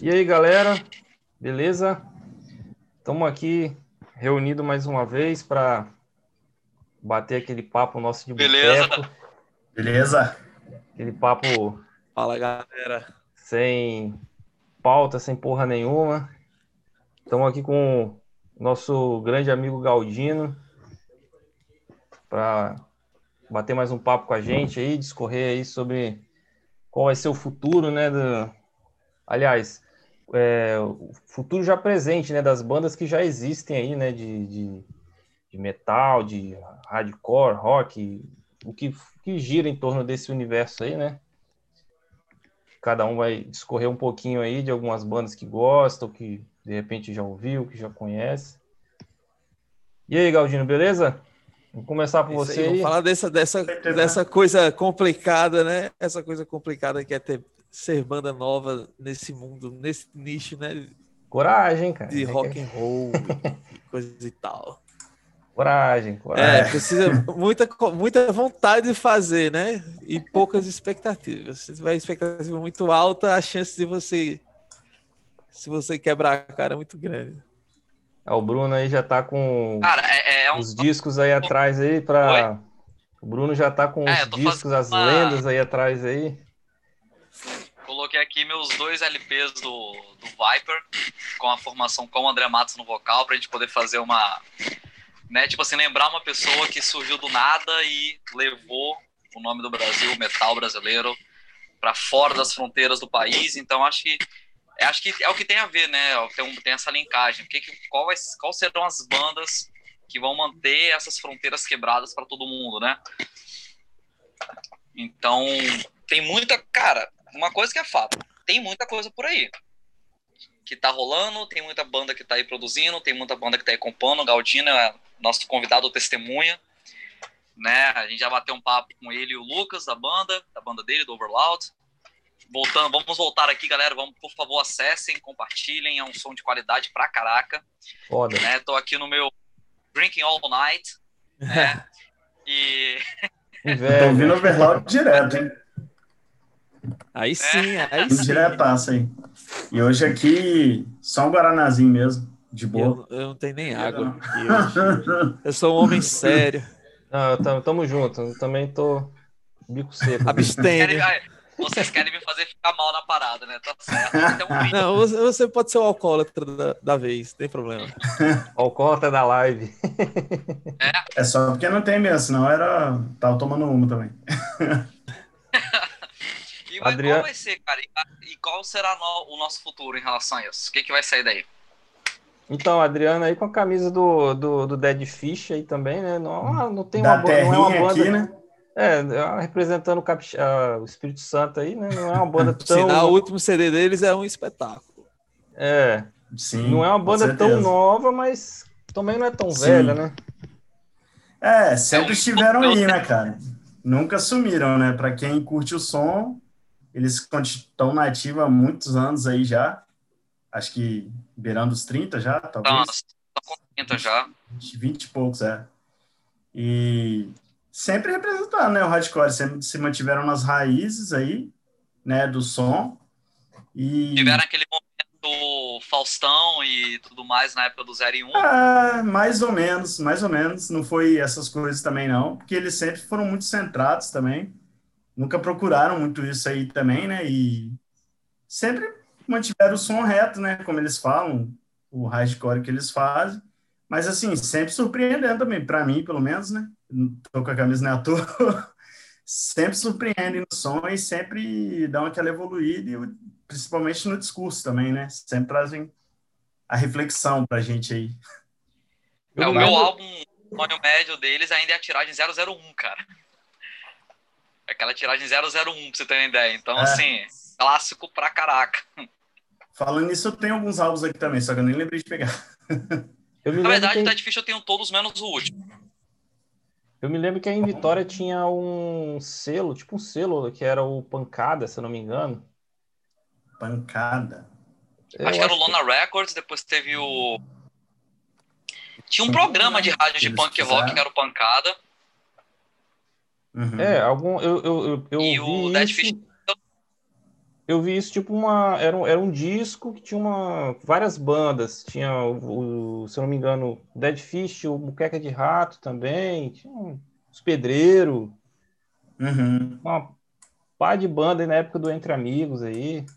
E aí, galera? Beleza? Estamos aqui reunidos mais uma vez para bater aquele papo nosso de Beleza. boteco. Beleza? Aquele papo Fala, galera. sem pauta, sem porra nenhuma. Estamos aqui com o nosso grande amigo Galdino para bater mais um papo com a gente aí, discorrer aí sobre qual vai ser o futuro, né? Do... Aliás, é, o futuro já presente, né? Das bandas que já existem aí, né? De, de, de metal, de hardcore, rock, o que, que gira em torno desse universo aí, né? Cada um vai discorrer um pouquinho aí de algumas bandas que gostam, que de repente já ouviu, que já conhece. E aí, Galdino, beleza? Vamos começar por Isso você aí, aí. vamos falar dessa, dessa, dessa coisa complicada, né? Essa coisa complicada que é ter, ser banda nova nesse mundo, nesse nicho, né? Coragem, cara. De É que- rock and roll e coisa e tal. Coragem, É, coragem. precisa muita, muita vontade de fazer, né? E poucas expectativas. Se tiver expectativa muito alta, a chance de você, se você quebrar a cara é muito grande. Ah, o Bruno aí já tá com Cara, é, é um. os discos aí atrás aí para O Bruno já tá com É, os discos, fazendo as uma- lendas aí atrás aí. Coloquei aqui meus dois LPs do, do Viper, com a formação com o André Matos no vocal, pra gente poder fazer uma. Né, tipo assim, lembrar uma pessoa que surgiu do nada e levou o nome do Brasil, o metal brasileiro, para fora das fronteiras do país. Então, acho que. Acho que é o que tem a ver, né? Tem, um- tem essa linkagem. Que- qual, vai, qual serão as bandas que vão manter essas fronteiras quebradas para todo mundo, né? Então, tem muita. Cara, uma coisa que é fato: tem muita coisa por aí que tá rolando, tem muita banda que tá aí produzindo, tem muita banda que tá aí compondo. O Galdino é nosso convidado testemunha, né? A gente já bateu um papo com ele e o Lucas da banda, da banda dele, do Overloud. Voltando, vamos voltar aqui, galera. Vamos, por favor, acessem, compartilhem. É um som de qualidade pra caraca, Foda. né? Tô aqui no meu Drinking All Night, né? E Tô Inveja. ouvindo overloud direto, hein? Aí sim, aí Um sim. diretaço aí. E hoje aqui, só um Guaranazinho mesmo, de boa. Eu, eu não tenho nem água aqui hoje. Eu sou um homem sério. Não, eu tam- tamo junto. Eu também tô bico seco. Abstêmio. vocês querem me fazer ficar mal na parada, né? Tá certo. Um Não, você, pode ser o alcoólatra da, da vez, não tem problema. Alcoólatra da live. É só porque não tem mesmo, senão era. Tava tomando uma também. E Adriano- qual vai ser, cara? E, qual será no- o nosso futuro em relação a isso? O que, que vai sair daí? Então, Adriano aí com a camisa do, do, do Dead Fish aí também, né? Não, não tem da uma banda, não é uma banda. aqui, né? É, é, representando o, Capix- ah, o Espírito Santo aí, né? Não é uma banda sinal, o tão. último CD deles é um espetáculo. É, Sim. não é uma banda tão nova, mas também não é tão Sim. velha, né? É, sempre É estiveram aí, né, cara? Nunca sumiram, né? Pra quem curte o som, eles estão na ativa há muitos anos aí já. Acho que beirando os 30 já, talvez. tá com 30 já. 20 e poucos, é. E sempre representando, né, o hardcore, sempre se mantiveram nas raízes aí, né, do som. E Tiveram aquele momento Faustão e tudo mais na época do 0 e 1. Ah, mais ou menos, mais ou menos. Não foi essas coisas também, não, porque eles sempre foram muito centrados também. Nunca procuraram muito isso aí também, né? E sempre mantiveram o som reto, né? Como eles falam, o hardcore que eles fazem. Mas, assim, sempre surpreendendo também, para mim, pelo menos, né? Tô com a camisa à toa. Sempre surpreendem no som e sempre dão aquela evoluída, e principalmente no discurso também, né? Sempre trazem a reflexão pra gente aí. É, o me meu álbum, o sonho médio deles ainda é a tiragem 001, cara. É Aquela tiragem 001, pra você ter uma ideia. Então, É. assim, clássico pra caraca. Falando nisso, eu tenho alguns álbuns aqui também, só que eu nem lembrei de pegar. Eu me Na verdade, que, o Dead Fish eu tenho todos menos o último. eu me lembro que em Vitória tinha um selo, tipo um selo, que era o Pancada, se eu não me engano. Pancada. Eu acho que era o Lona Records, depois teve o. Tinha um programa de rádio de punk rock que era o Pancada. Uhum. É, algum. Eu, eu, eu, eu E o Dead isso. Fish- eu vi isso tipo uma. Era um, era um disco que tinha uma, várias bandas. Tinha, o, o se eu não me engano, Dead Fish, o Muqueca de Rato também. Tinha um, os Pedreiro. Uhum. Uma pá de banda aí na época do Entre Amigos aí. Não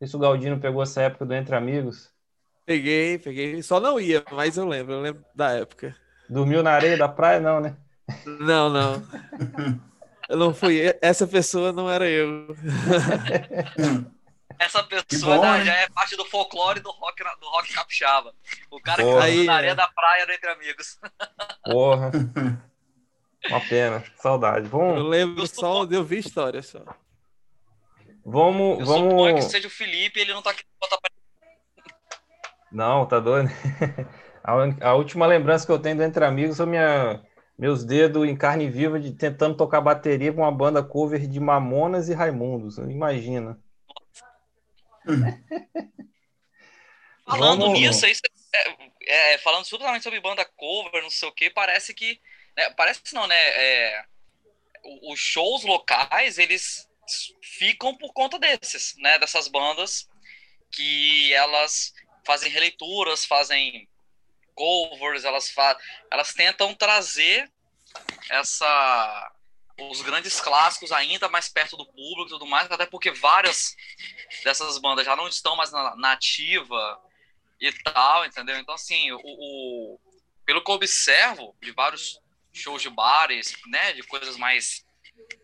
sei se o Galdino pegou essa época do Entre Amigos. Peguei, peguei. Só não ia, mas eu lembro, eu lembro da época. Dormiu na areia da praia, não, né? Não, não. Eu não fui. Essa pessoa não era eu. Essa Que pessoa bom, né? já é parte do folclore do rock, do rock capixaba. O cara que Porra. tá Aí, na areia é. da praia do Entre Amigos. Porra. Uma pena. Saudade. Eu Vamos. lembro Eu só de ouvir história só. Vamos. Eu suponho que vamos... seja o Felipe ele não tá aqui Não, tá doido. A, última lembrança que eu tenho do Entre Amigos são minha, meus dedos em carne viva de tentando tocar bateria com uma banda cover de Mamonas e Raimundos. Imagina. Falando Vamos- nisso, isso é, é, falando absolutamente sobre banda cover, não sei o que, parece que. né, parece não, né? é, os shows locais, eles ficam por conta desses, né? Dessas bandas que elas fazem releituras, fazem covers, elas, elas tentam trazer essa os grandes clássicos ainda mais perto do público e tudo mais, até porque várias dessas bandas já não estão mais na, na ativa e tal, entendeu? Então, assim, o, o- pelo que eu observo de vários shows de bares, né, de coisas mais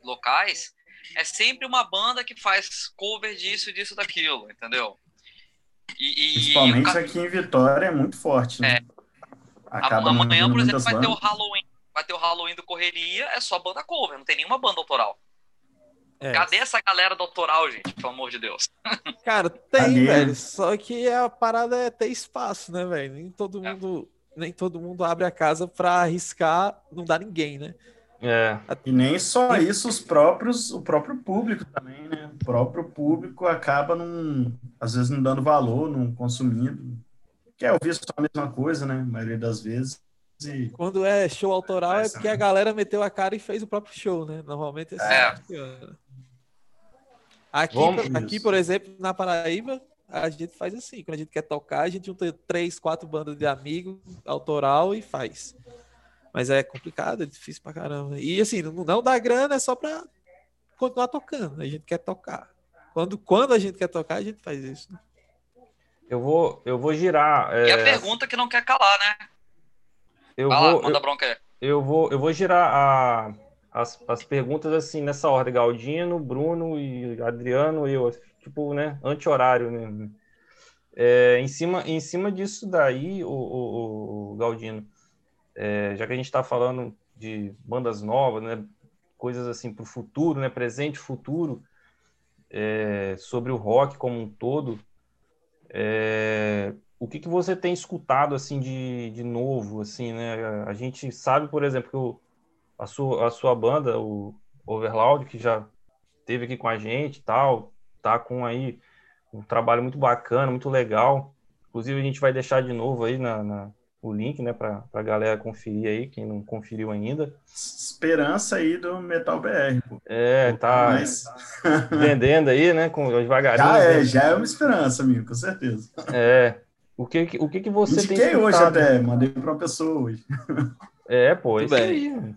locais, é sempre uma banda que faz cover disso, disso, daquilo, entendeu? E, e- Principalmente aqui em Vitória é muito forte, né? Acaba amanhã, por exemplo, vai ter o. Halloween, vai ter o Halloween do Correria, é só banda cover, não tem nenhuma banda autoral. É. Cadê essa galera do autoral, gente? Pelo amor de Deus. Cara, tem, Cadê? velho. Só que a parada é ter espaço, né, velho? Nem todo mundo, nem todo mundo abre a casa pra arriscar, não dá ninguém, né? É, E nem só isso, os próprios, o próprio público também, né? O próprio público acaba não, às vezes não dando valor, não consumindo. Quer ouvir só a mesma coisa, né? A maioria das vezes. E Quando é show autoral é Essa, porque né? a galera meteu a cara e fez o próprio show, né? Normalmente é assim É. Aqui, Vamos- aqui, Isso. por exemplo, na Paraíba, a gente faz assim. Quando a gente quer tocar, a gente junta três, quatro bandas de amigos, autoral e faz. Mas é complicado, é difícil pra caramba. E assim, não, não dá grana, é só pra continuar tocando. A gente quer tocar. Quando, quando a gente quer tocar, a gente faz isso. né? Eu vou, eu vou girar. E a é, pergunta que não quer calar, né? eu Vai lá, vou, manda eu, bronca aí. eu vou, eu vou girar a- as, as perguntas assim nessa ordem: Galdino, Bruno e Adriano, eu, tipo, né? Anti-horário, né? É, em cima, em cima disso daí, o, o, o Galdino, é, já que a gente está falando de bandas novas, né? Coisas assim para o futuro, né? Presente futuro, é, sobre o rock como um todo. É, o que, que você tem escutado assim de, de novo, assim, né? A gente sabe, por exemplo, que o, a, sua, a sua banda, o Overloud, que já esteve aqui com a gente tal, tá com aí um trabalho muito bacana, muito legal. Inclusive, a gente vai deixar de novo aí na, na- o link, né, para a galera conferir aí, quem não conferiu ainda. esperança aí do Metal BR, pô. É, tá Mas vendendo aí, né, com devagarinho. já é, né? já é uma esperança, amigo, com certeza. É. O que, o que, que você tem Indiquei hoje escutado? até, mandei pra uma pessoa hoje. É, pô, Muito isso bem. aí.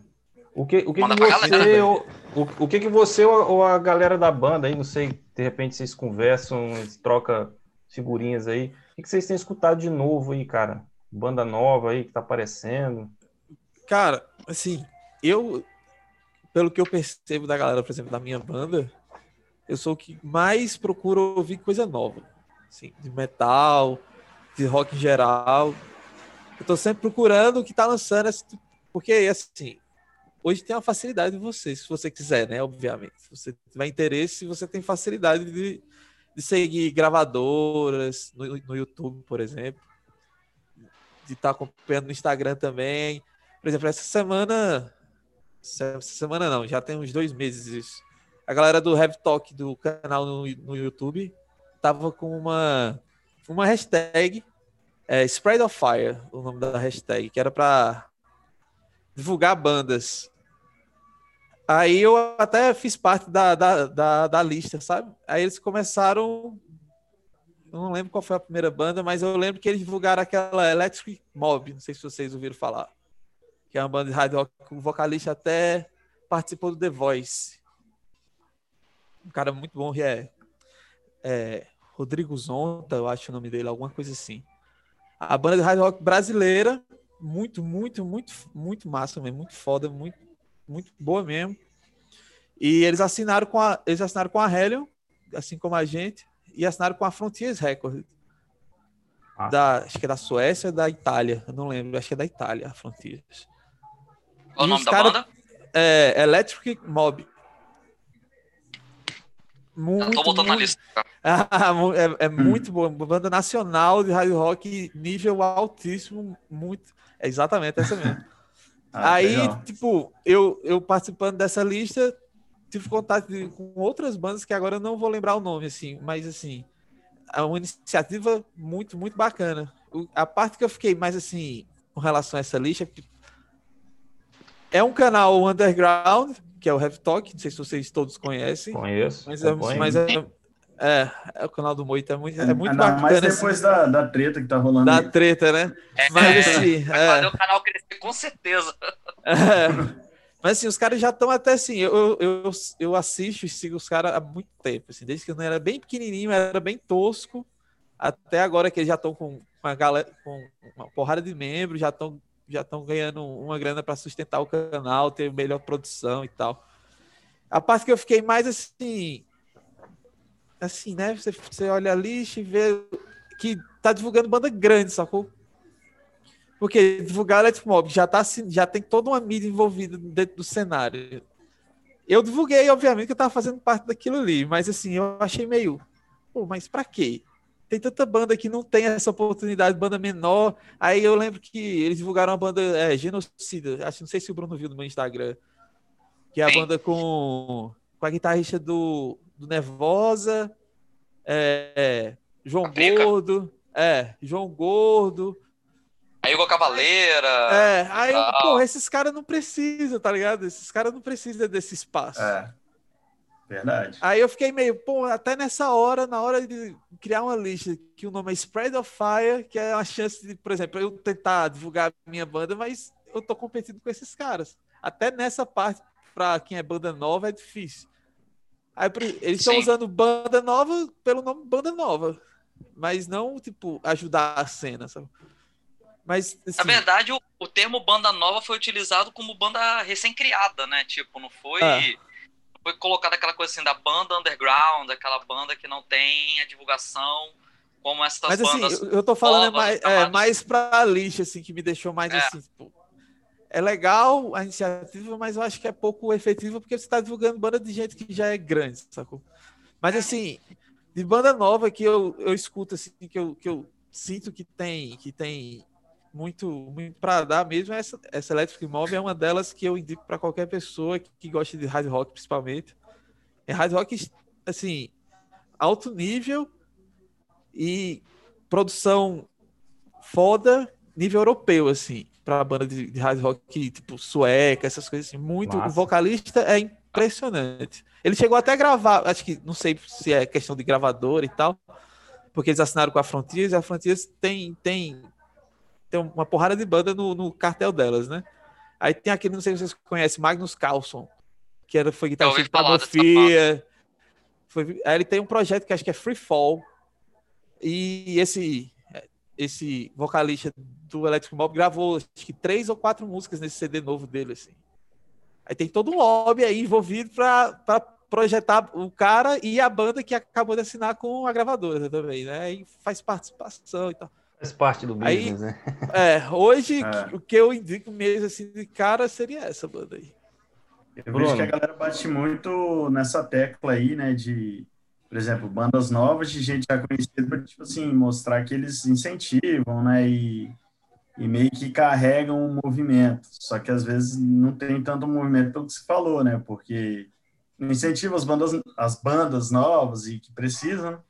O que, o que, Manda que você, ou, o, o que, que você ou, ou a galera da banda aí, não sei, de repente vocês conversam, troca figurinhas aí. O que, que vocês têm escutado de novo aí, cara? Banda nova aí que tá aparecendo. Cara, assim, eu, pelo que eu percebo da galera, por exemplo, da minha banda, eu sou o que mais procura ouvir coisa nova. Assim, de metal, de rock em geral. Eu tô sempre procurando o que tá lançando, tipo- porque assim, hoje tem uma facilidade de você, se você quiser, né? Obviamente. Se você tiver interesse, você tem facilidade de, de seguir gravadoras no, no YouTube, por exemplo. De estar acompanhando no Instagram também. Por exemplo, essa semana. Essa semana não, já tem uns dois meses isso. A galera do Heavy Talk do canal no, no YouTube tava com uma, uma hashtag é, Spread of Fire, o nome da hashtag, que era para divulgar bandas. Aí eu até fiz parte da, da, da, da lista, sabe? Aí eles começaram. Não lembro qual foi a primeira banda, mas eu lembro que eles divulgaram aquela Electric Mob. Não sei se vocês ouviram falar. Que é uma banda de hard rock. O vocalista até participou do The Voice. Um cara muito bom, é, é Rodrigo Zonta, eu acho o nome dele, alguma coisa assim. A banda de hard rock brasileira, muito, muito, muito, muito massa mesmo, muito foda, muito, muito boa mesmo. E eles assinaram com a, eles assinaram com a Helion, assim como a gente, e assinaram com a Frontiers Records. Ah. Da, acho que é da Suécia da Itália, eu não lembro, acho que é da Itália, a Frontiers. Qual o nome da cara, banda? É Electric Mob. Muito, tô botando muito, na lista. é, é muito boa. Banda nacional de hard rock, nível altíssimo, muito. É exatamente essa mesmo. ah, Aí, legal. tipo, eu, eu participando dessa lista, tive contato de, com outras bandas que agora eu não vou lembrar o nome, assim, mas assim, é uma iniciativa muito, muito bacana. O, a parte que eu fiquei mais assim, com relação a essa lista, é um canal underground, que é o Heavy Talk, não sei se vocês todos conhecem. Conheço. Mas, é, mas é, é, é, o canal do Moita, é muito, é muito Ainda bacana. Mais depois assim, da, da treta que tá rolando. Da aí. treta, né? É, mas assim. Vai é, fazer o canal crescer, com certeza. É, mas assim, os caras já estão até assim. Eu, eu, eu assisto e sigo os caras há muito tempo. Assim, desde que eu não era bem pequenininho, era bem tosco. Até agora que eles já estão com uma galera, com uma porrada de membros, já estão já estão ganhando uma grana para sustentar o canal, ter melhor produção e tal. A parte que eu fiquei mais assim, assim, né? Você, você olha a lista e vê que tá divulgando banda grande, sacou? Porque divulgar Electric Mob já, tá, já tem toda uma mídia envolvida dentro do cenário. Eu divulguei, obviamente, que eu tava fazendo parte daquilo ali, mas assim, eu achei meio. Pô, mas pra quê? tem tanta banda que não tem essa oportunidade, banda menor. Aí eu lembro que eles divulgaram a banda é, Genocida. Acho não sei se o Bruno viu no meu Instagram. Que é a banda com, com a guitarrista do, do Nervosa, é, João Gordo. É, João Gordo. Aí Igor Cavaleira. É, aí, pô, esses caras não precisam, tá ligado? Esses caras não precisam desse espaço. É. Verdade. Aí eu fiquei meio, pô, até nessa hora, na hora de criar uma lista que o nome é Spread of Fire, que é uma chance de, por exemplo, eu tentar divulgar a minha banda, mas eu tô competindo com esses caras. Até nessa parte, para quem é banda nova, é difícil. Aí eles estão usando banda nova pelo nome banda nova, mas não, tipo, ajudar a cena, sabe? Mas, assim... Na verdade, o, o termo banda nova foi utilizado como banda recém-criada, né? Tipo, não foi. Ah foi colocada aquela coisa assim da banda underground, aquela banda que não tem a divulgação como essas Mas, assim, bandas. Eu, eu tô falando mais, é, mais pra lixo, assim, que me deixou mais é. assim, tipo, é legal a iniciativa, mas eu acho que é pouco efetiva porque você está divulgando banda de gente que já é grande, sacou? Mas é. assim, de banda nova que eu, eu escuto, assim, que eu, que eu sinto que tem, que tem muito, muito para dar mesmo. Essa, essa Electric Mob é uma delas que eu indico para qualquer pessoa que, que gosta de hard rock, principalmente. É hard rock, assim, alto nível e produção foda, nível europeu, assim, para banda de, de, hard rock, tipo, sueca, essas coisas assim. Muito. Massa. O vocalista é impressionante. Ele chegou até a gravar, acho que, não sei se é questão de gravador e tal, porque eles assinaram com a Frontiers, e a Frontiers tem, tem tem uma porrada de banda no, no cartel delas, né? Aí tem aquele, não sei se vocês conhecem, Magnus Carlson, que era, foi guitarrista de Panofia. Foi, aí ele tem um projeto que acho que é Free Fall. E esse, esse vocalista do Electric Mob gravou acho que três ou quatro músicas nesse CD novo dele, assim. Aí tem todo um lobby aí envolvido para projetar o cara e a banda que acabou de assinar com a gravadora também, né? E faz participação e tal. Faz parte do business, aí, né? É, hoje é. o que eu indico mesmo assim de cara seria essa banda aí. Eu Bruno. vejo que a galera bate muito nessa tecla aí, né, de, por exemplo, bandas novas de gente já conhecida para, tipo assim, mostrar que eles incentivam, né, e, e meio que carregam o movimento. Só que às vezes não tem tanto movimento pelo que você falou, né, porque incentiva as bandas, as bandas novas e que precisam,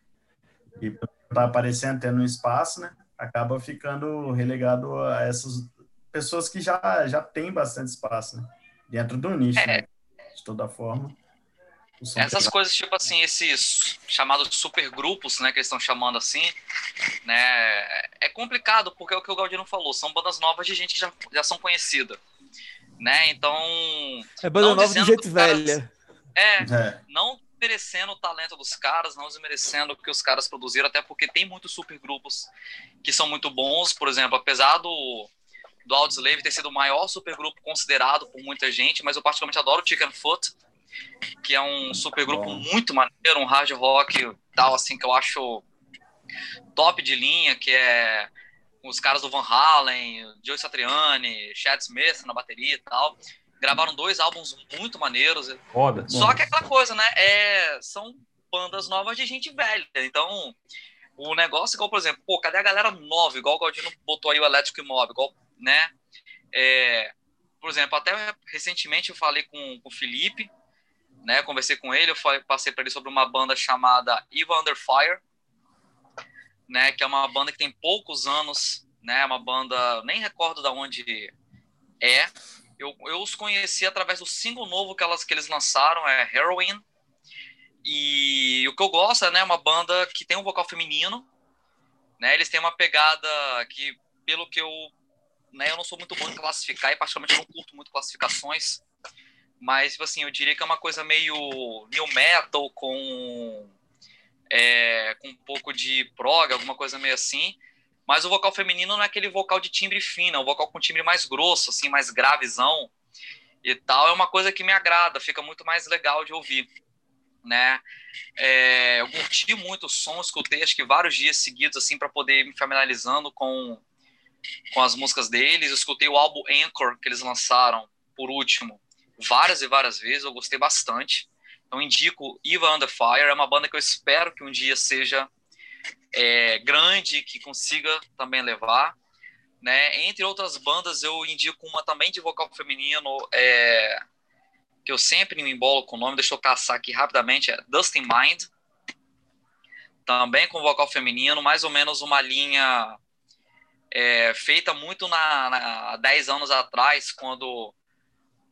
e tá aparecendo, tendo um espaço, né, acaba ficando relegado a essas pessoas que já, já têm bastante espaço né? dentro do nicho. É, né? de toda forma. Essas coisas, tipo assim, esses chamados supergrupos, né, que eles estão chamando assim, né, é complicado, porque é o que o Galdino falou, são bandas novas de gente que já, já são conhecida, né, então... É banda nova de gente velha. É, é, não desmerecendo o talento dos caras, não desmerecendo o que os caras produziram, até porque tem muitos supergrupos que são muito bons, por exemplo, apesar do, do Audioslave ter sido o maior supergrupo considerado por muita gente, mas eu particularmente adoro o Chicken Foot, que é um supergrupo muito maneiro, um hard rock tal, assim, que eu acho top de linha, que é os caras do Van Halen, Joe Satriani, Chad Smith na bateria e tal. Gravaram dois álbuns muito maneiros. Foda. Só que é aquela coisa, né? É, são bandas novas de gente velha. Então, o negócio, igual, por exemplo, pô, cadê a galera nova? Igual o Galdino botou aí o Electric Mob, igual, né? É, por exemplo, até recentemente eu falei com, com o Felipe, né? Conversei com ele, eu falei, passei para ele sobre uma banda chamada Eva Under Fire, né? Que é uma banda que tem poucos anos, né? Uma banda, nem recordo de onde é. Eu, eu os conheci através do single novo que, elas, que eles lançaram, é Heroin. E o que eu gosto é né, uma banda que tem um vocal feminino, né? Eles têm uma pegada que, pelo que eu, né, eu não sou muito bom em classificar e particularmente não curto muito classificações, mas, tipo assim, eu diria que é uma coisa meio new metal com, é, com um pouco de prog, alguma coisa meio assim. Mas o vocal feminino não é aquele vocal de timbre fino, é um vocal com timbre mais grosso, assim, mais gravezão e tal. É uma coisa que me agrada, fica muito mais legal de ouvir, né? É, eu curti muito o som, escutei acho que vários dias seguidos, assim, para poder me familiarizando com, com as músicas deles. Eu escutei o álbum Anchor que eles lançaram, por último, várias e várias vezes, eu gostei bastante. Então indico Eva Under Fire, é uma banda que eu espero que um dia seja é, grande, que consiga também levar. Né? Entre outras bandas, eu indico uma também de vocal feminino, é, que eu sempre me embolo com o nome, deixa eu caçar aqui rapidamente, é Dustin Mind. Também com vocal feminino, mais ou menos uma linha é, feita muito na, na, há 10 anos atrás, quando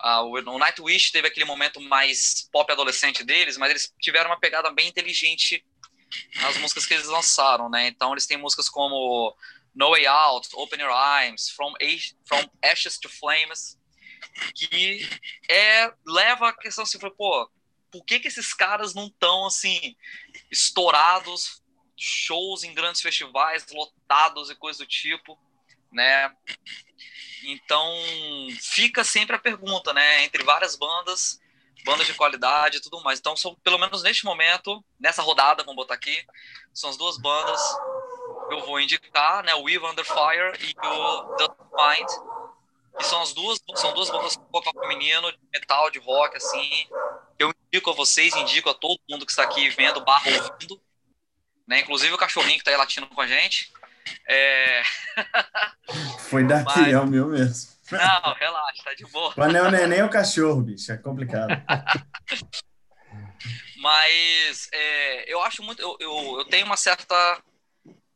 Uh, o Nightwish teve aquele momento mais pop adolescente deles, mas eles tiveram uma pegada bem inteligente nas músicas que eles lançaram, né? Então eles têm músicas como No Way Out, Open Your Eyes, From, From Ashes to Flames, que é, leva a questão assim, pô, por que que esses caras não estão, assim, estourados, shows em grandes festivais, lotados e coisa do tipo, né? Então, fica sempre a pergunta, né? Entre várias bandas, bandas de qualidade e tudo mais. Então, são, pelo menos neste momento, nessa rodada, vamos botar aqui, são as duas bandas que eu vou indicar, né? O Eve Under Fire e o The Mind, que são as duas, são duas bandas com vocal feminino, de metal, de rock, assim. Eu indico a vocês, indico a todo mundo que está aqui vendo, barra ouvindo, né? Inclusive o cachorrinho que está aí latindo com a gente. É... Foi daqui, Mas... é o meu mesmo. Não, relaxa, tá de boa. Mas não é o neném ou o cachorro, bicho, é complicado. Mas é, eu acho muito. Eu, eu, eu tenho uma certa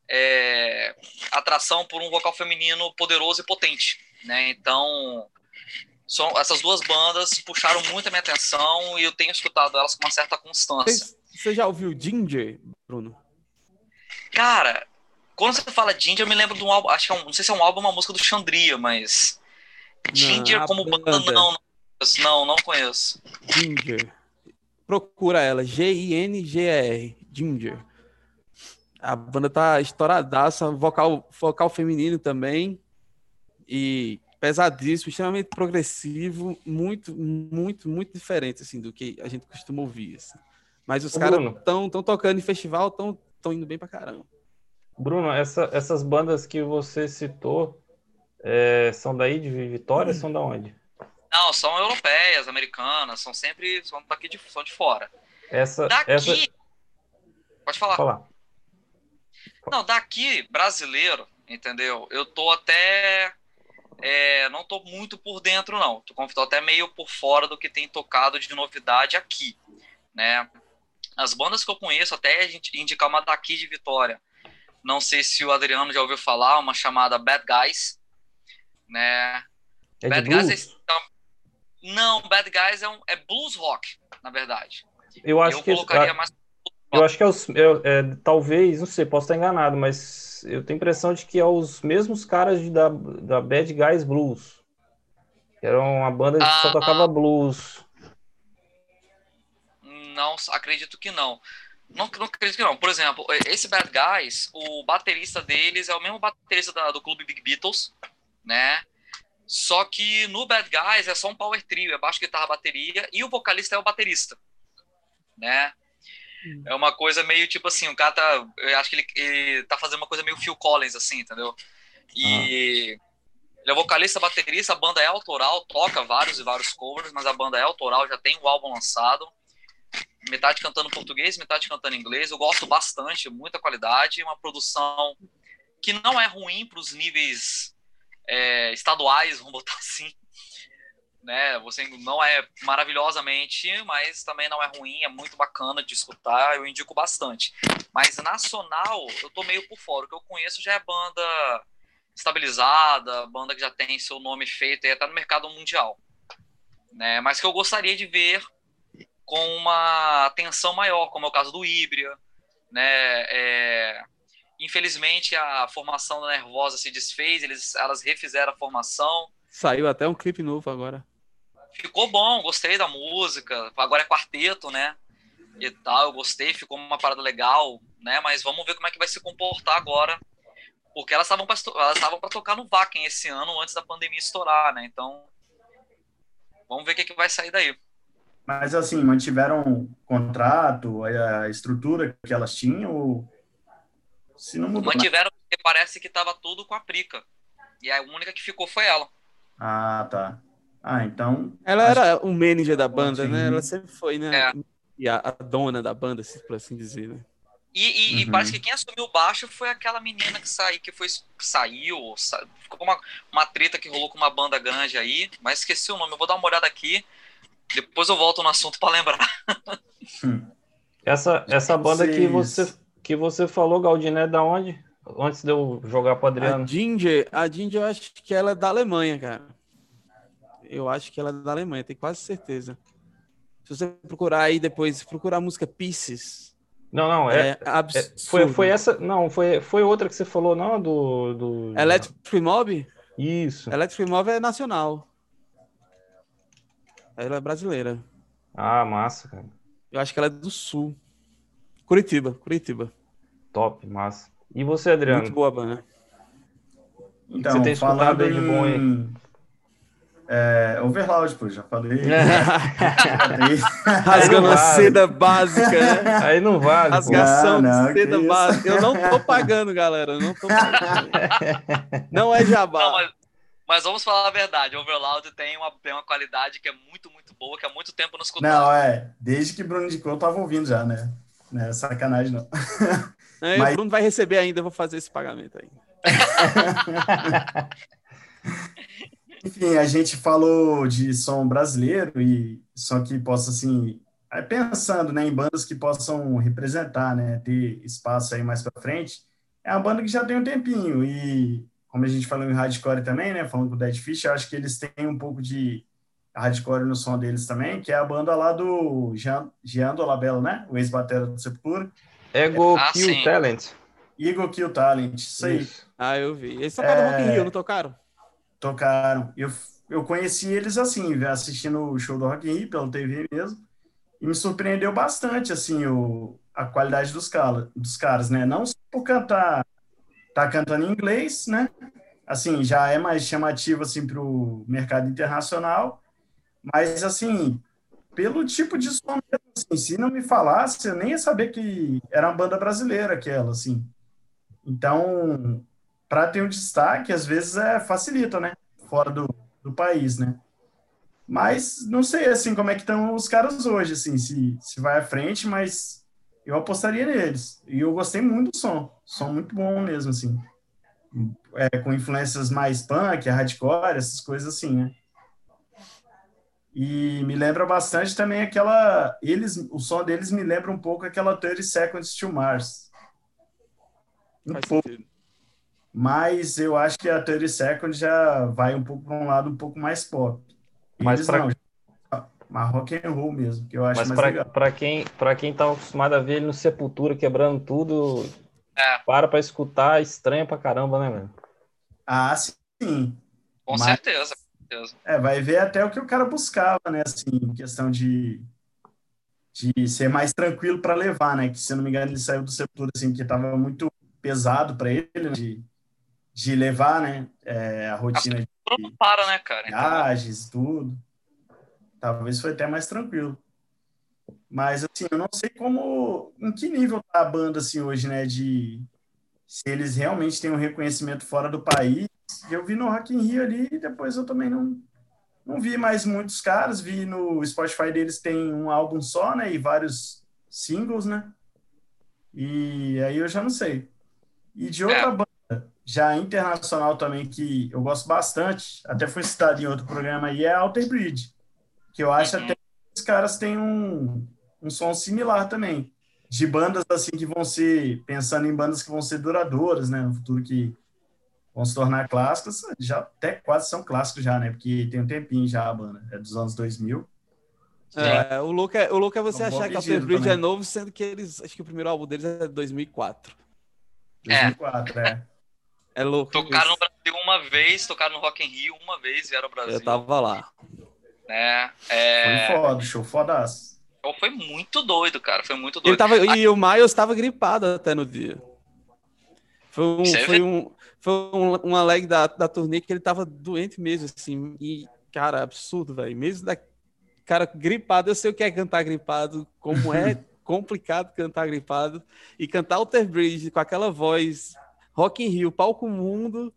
é, atração por um vocal feminino poderoso e potente. Né? Então, são, essas duas bandas puxaram muito a minha atenção e eu tenho escutado elas com uma certa constância. Você já ouviu Ginger, Bruno? Cara, quando você fala Ginger, eu me lembro de um álbum, acho que é um, não sei se é um álbum ou uma música do Chandria, mas Ginger como banda, banda não, não, não, não conheço. Ginger. Procura ela, G-I-N-G-E-R, Ginger. A banda tá estouradaça, vocal, vocal feminino também. E pesadíssimo, extremamente progressivo, muito, muito, muito diferente assim do que a gente costuma ouvir. Assim. Mas os caras estão tão tocando em festival, estão indo bem pra caramba. Bruno, essa, essas bandas que você citou é, são daí de Vitória? São da onde? Não, são europeias, americanas, são sempre são daqui de, são de fora. Essa, daqui. Essa... Pode falar. falar. Não, daqui, brasileiro, entendeu? Eu tô até. É, não tô muito por dentro, não. Tô, tô até meio por fora do que tem tocado de novidade aqui, né? As bandas que eu conheço, até a gente indicar uma daqui de Vitória, não sei se o Adriano já ouviu falar, uma chamada Bad Guys, né? É Bad Guys é, Não, Bad Guys é, um, é blues rock, na verdade. Eu acho eu que colocaria mais. eu acho que é os eu- é, talvez, não sei, posso estar enganado, mas eu tenho a impressão de que é os mesmos caras de- da, da Bad Guys Blues. Era uma banda que só Ah. tocava blues. Não, acredito que não. Não, não acredito que não. Por exemplo, esse Bad Guys, o baterista deles é o mesmo baterista da- do clube Big Beatles, né? Só que no Bad Guys é só um power trio, é baixo, guitarra, bateria, e o vocalista é o baterista, né? É uma coisa meio tipo assim, o cara tá. Eu acho que ele, ele tá fazendo uma coisa meio Phil Collins, assim, entendeu? E ele é vocalista, baterista, a banda é autoral, toca vários e vários covers, mas a banda é autoral, já tem o álbum lançado metade cantando português, metade cantando inglês. Eu gosto bastante, muita qualidade, uma produção que não é ruim para os níveis é, estaduais, vamos botar assim. Né? Você não é maravilhosamente, mas também não é ruim, é muito bacana de escutar, eu indico bastante. Mas nacional, eu tô meio por fora. O que eu conheço já é banda estabilizada, banda que já tem seu nome feito e até no mercado mundial. Né? Mas que eu gostaria de ver com uma atenção maior, como é o caso do Híbria, né? É, infelizmente a formação da Nervosa se desfez, eles, elas refizeram a formação. Saiu até um clipe novo agora. Ficou bom, gostei da música. Agora é quarteto, né? E tal, eu gostei, ficou uma parada legal, né? Mas vamos ver como é que vai se comportar agora, porque elas estavam para elas estavam para tocar no Wacken esse ano antes da pandemia estourar, né? Então vamos ver o que, que vai sair daí. Mas assim, mantiveram contrato, a estrutura que elas tinham, ou se não mudou. Mantiveram porque parece que estava tudo com a Prica. E a única que ficou foi ela. Ah, tá. Ah, então. Ela acho- era o manager da banda, Sim. né? Ela sempre foi, né? É. E a, a dona da banda, se- por assim dizer, né? E, e- e Uhum. parece que quem assumiu o baixo foi aquela menina que saiu, que foi, saiu, sa- ficou uma, uma treta que rolou com uma banda grande aí, mas esqueci o nome, eu vou dar uma olhada aqui, depois eu volto no assunto para lembrar. Essa, essa banda que você, que você falou, Galdino, é da onde? Antes de eu jogar pro Adriano. A Ginger, a Ginger, eu acho que ela é da Alemanha, cara. Eu acho que ela é da Alemanha, tenho quase certeza. Se você procurar aí depois, procurar a música Pieces, Não, não, é, é, é- absurdo. foi, foi essa. Não, foi, foi outra que você falou, não, do. do... Electric Mob? Isso. Electric Mob é nacional. Ela é brasileira. Ah, massa, cara. Eu acho que ela é do sul. Curitiba, Curitiba. Top, massa. E você, Adriano? Muito boa banda. Então, Você tem escutado aí de bom aí? em... É, Overloud, pô, já falei. Rasgando a vale. seda básica, né? Aí não vale. Rasgação Não, não, de seda básica. Eu não tô pagando, galera. Eu não tô pagando. Não é jabá. Não, mas, mas vamos falar a verdade, o Overloud tem uma, tem uma qualidade que é muito, muito boa, que há muito tempo não escutava. Não, é. Desde que Bruno indicou, eu tava ouvindo já, né? Não é sacanagem, não. Aí Mas- O Bruno vai receber ainda, eu vou fazer esse pagamento aí. Enfim, a gente falou de som brasileiro e só que possa, assim, aí pensando né, em bandas que possam representar, né, ter espaço aí mais para frente, é uma banda que já tem um tempinho e, como a gente falou em hardcore também, né, falando com o Dead Fish, eu acho que eles têm um pouco de hardcore no som deles também, que é a banda lá do Jean, Jean Dolabella, né, o ex-batera do Sepultura, Ego Ah, Kill sim. Talent. Eagle Kill Talent, isso aí. Isso. Ah, eu vi. Eles tocaram no Rock in É. Rio, não tocaram? tocaram. Eu, eu conheci eles assim, assistindo o show do Rock in Rio pela TV mesmo, e me surpreendeu bastante assim o, a qualidade dos, cala, dos caras, né? Não só por cantar, tá cantando em inglês, né? Assim, já é mais chamativo assim para o mercado internacional, mas assim, pelo tipo de som mesmo, assim, se não me falasse, eu nem ia saber que era uma banda brasileira aquela, assim. Então, para ter um destaque, às vezes é, facilita, né? Fora do, do país, né? Mas não sei, assim, como é que estão os caras hoje, assim, se, se vai à frente, mas eu apostaria neles. E eu gostei muito do som. Som muito bom mesmo, assim. É, com influências mais punk, hardcore, essas coisas assim, né? E me lembra bastante também aquela... Eles, o som deles me lembra um pouco aquela 30 Seconds to Mars. Um Faz pouco sentido. mas eu acho que a 30 Seconds já vai um pouco para um lado um pouco mais pop. Mas pra- não, Mas rock and roll mesmo, que eu acho Mas mais pra, legal. pra quem, pra quem tá acostumado a ver ele no Sepultura quebrando tudo, É. para pra escutar, estranha pra caramba, né, velho? Ah, sim. Com Mas- certeza. Certeza. É, vai ver até o que o cara buscava, né? Assim, questão de, de ser mais tranquilo para levar, né? Que se eu não me engano ele saiu do Sepultura assim, porque tava muito pesado para ele, né? De, de levar, né? É, a rotina de Tudo não para, né, cara? Então, viagens, tudo. Talvez foi até mais tranquilo. Mas assim, eu não sei como, em que nível tá a banda assim hoje, né? De se eles realmente têm um reconhecimento fora do país. Eu vi no Rock in Rio ali e depois eu também não não vi mais muitos caras. Vi no Spotify deles tem um álbum só, né? E vários singles, né? E aí eu já não sei. E de outra É. banda, já internacional também, que eu gosto bastante, até foi citado em outro programa aí, é Alter Bridge. Que eu acho Uhum. até que os caras têm um, um som similar também. De bandas assim que vão ser, pensando em bandas que vão ser duradouras, né? No futuro que vão se tornar clássicas, já até quase são clássicos já, né? Porque tem um tempinho já a banda, é dos anos 2000. É, o louco é, o louco é você É um achar que Alter Bridge é também. novo, sendo que eles. Acho que o primeiro álbum deles é de 2004. 2004, é. É louco. Tocaram no. Brasil uma vez, tocaram no Rock in Rio uma vez, vieram ao Brasil. Eu tava lá. Né? Foi É... foda, show fodaço. Foi muito doido, cara. Foi muito Ele doido. tava, e o Miles tava gripado até no dia. Foi um, é foi um, foi um, uma leg da, da turnê que ele tava doente mesmo, assim. E, cara, absurdo, velho. Mesmo da cara gripado, eu sei o que é cantar gripado, como é complicado cantar gripado. E cantar Alter Bridge com aquela voz, Rock in Rio, palco mundo,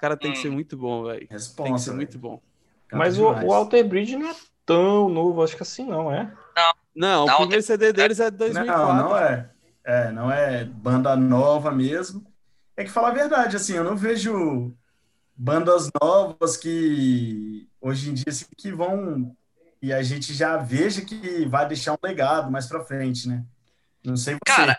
cara, tem que Hum. ser muito bom, velho. Tem que ser velho. muito bom. Canta Mas o, demais. o Alter Bridge não é tão novo, acho que assim não, é? Não, Não, o primeiro CD deles é de 2004. Não, não é. É, não é banda nova mesmo. É que falar a verdade, assim, eu não vejo bandas novas que hoje em dia assim, que vão e a gente já veja que vai deixar um legado mais pra frente, né? Não sei você. Cara,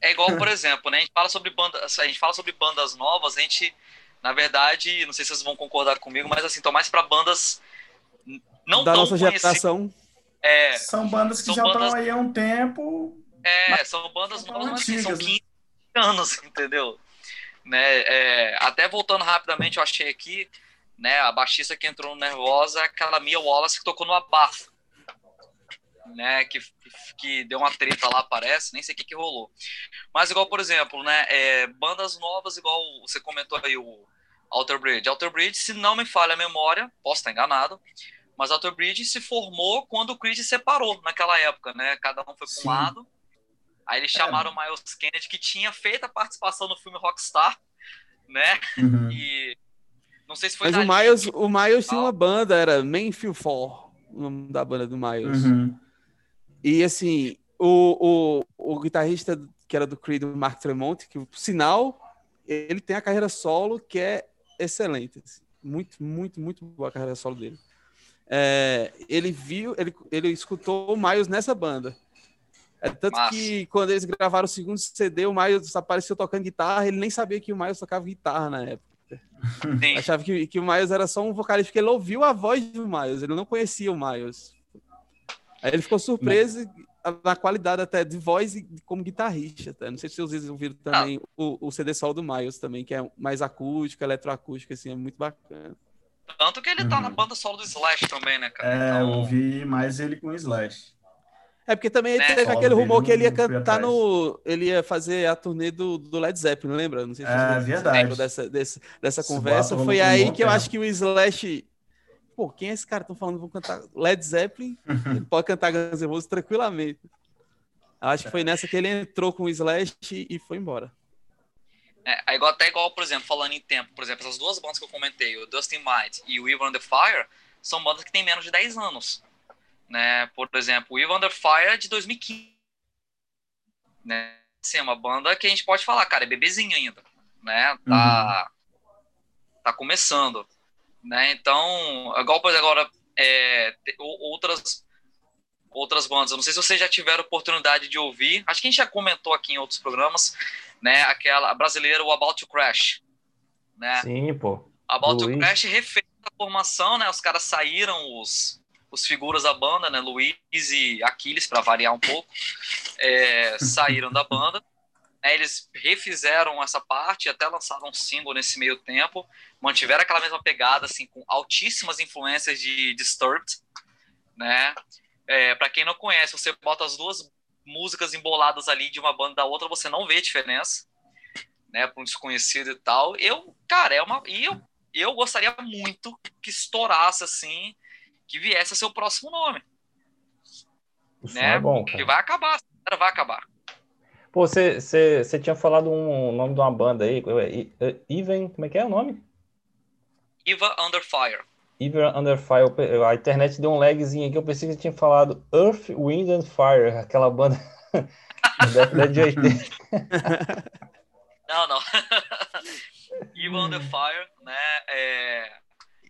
é igual, por exemplo, né? A gente fala sobre bandas, a gente fala sobre bandas novas, a gente, na verdade, não sei se vocês vão concordar comigo, mas assim, tô mais pra bandas não da tão nossa conhecidas. geração. É, são bandas que são já estão bandas- aí há um tempo. é, são bandas novas, mas assim, são antigas, né? 15 anos, entendeu? Né? É, até voltando rapidamente, eu achei aqui, né, a baixista que entrou no Nervosa é aquela Mia Wallace que tocou no Abafo, né, que, que deu uma treta lá, parece, nem sei o que, que rolou. Mas igual, por exemplo, né, é, bandas novas, igual você comentou aí, o Alter Bridge. Alter Bridge, se não me falha a memória, posso estar enganado, mas Alter Bridge se formou quando o Creed separou naquela época, né, cada um foi para um lado, aí eles chamaram o Miles Kennedy, que tinha feito a participação no filme Rockstar, né, Uhum. e não sei se foi Mas o Miles, o Miles tinha uma banda, era Manfield 4, o nome da banda do Miles. Uhum. E assim, o, o, o guitarrista que era do Creed, o Mark Tremonti, que, por sinal, ele tem a carreira solo que é excelente. assim. Muito, muito, muito boa a carreira solo dele. É, ele viu, ele, ele escutou o Miles nessa banda. É tanto Massa. que quando eles gravaram o segundo CD, o Miles apareceu tocando guitarra, ele nem sabia que o Miles tocava guitarra na época. sim. Achava que, que o Miles era só um vocalista, porque ele ouviu a voz do Miles, ele não conhecia o Miles. Aí ele ficou surpreso na qualidade até de voz e como guitarrista. Até. Não sei se vocês ouviram também o, o CD solo do Miles também, que é mais acústico, eletroacústico, assim, é muito bacana. Tanto que ele tá Uhum. na banda solo do Slash também, né, cara? É, eu Então, ouvi mais ele com o Slash. É porque também Né, teve aquele rumor que ele ia cantar no. Ele ia fazer a turnê do, do Led Zeppelin, lembra? Não sei se É, verdade. lembram dessa, desse- dessa conversa. Foi aí que eu tempo. acho que o Slash. Pô, quem é esse cara? Estão falando, vão cantar Led Zeppelin. Ele pode cantar Guns N' Roses tranquilamente. Acho que foi nessa que ele entrou com o Slash e foi embora. É, é igual, até igual, por exemplo, falando em tempo, por exemplo, essas duas bandas que eu comentei, o Dustin Might e o Evil Under Fire, são bandas que têm menos de 10 anos. Né? Por exemplo, o Evil Under Fire é de 2015. Né? Assim, é uma banda que a gente pode falar, cara, é bebezinho ainda. Né? Tá, tá começando. Né? Então, igual, por exemplo, agora, é, outras outras bandas. Eu não sei se vocês já tiveram oportunidade de ouvir. Acho que a gente já comentou aqui em outros programas, né? Aquela a brasileira, o About to Crash. Né? Sim, pô. About to Luiz. Crash refez a formação, né? Os caras saíram, os, os figuras da banda, né, Luiz e Aquiles, para variar um pouco, é, saíram da banda. Eles refizeram essa parte, até lançaram um single nesse meio tempo, mantiveram aquela mesma pegada, assim, com altíssimas influências de Disturbed, né? É, para quem não conhece, você bota as duas músicas emboladas ali de uma banda da outra, você não vê diferença, né? Para um desconhecido e tal. Eu, cara, é uma. E eu, eu gostaria muito que estourasse assim, que viesse a ser o próximo nome. O som né? é bom, Que cara. vai acabar, vai acabar. Pô, você, tinha falado um nome de uma banda aí, Even, como é que é o nome? Eva Under Fire. Even Under Fire. A internet deu um lagzinho aqui, eu pensei que você tinha falado Earth, Wind and Fire, aquela banda da década de 80. Não, não. Eva Under Fire, né? É...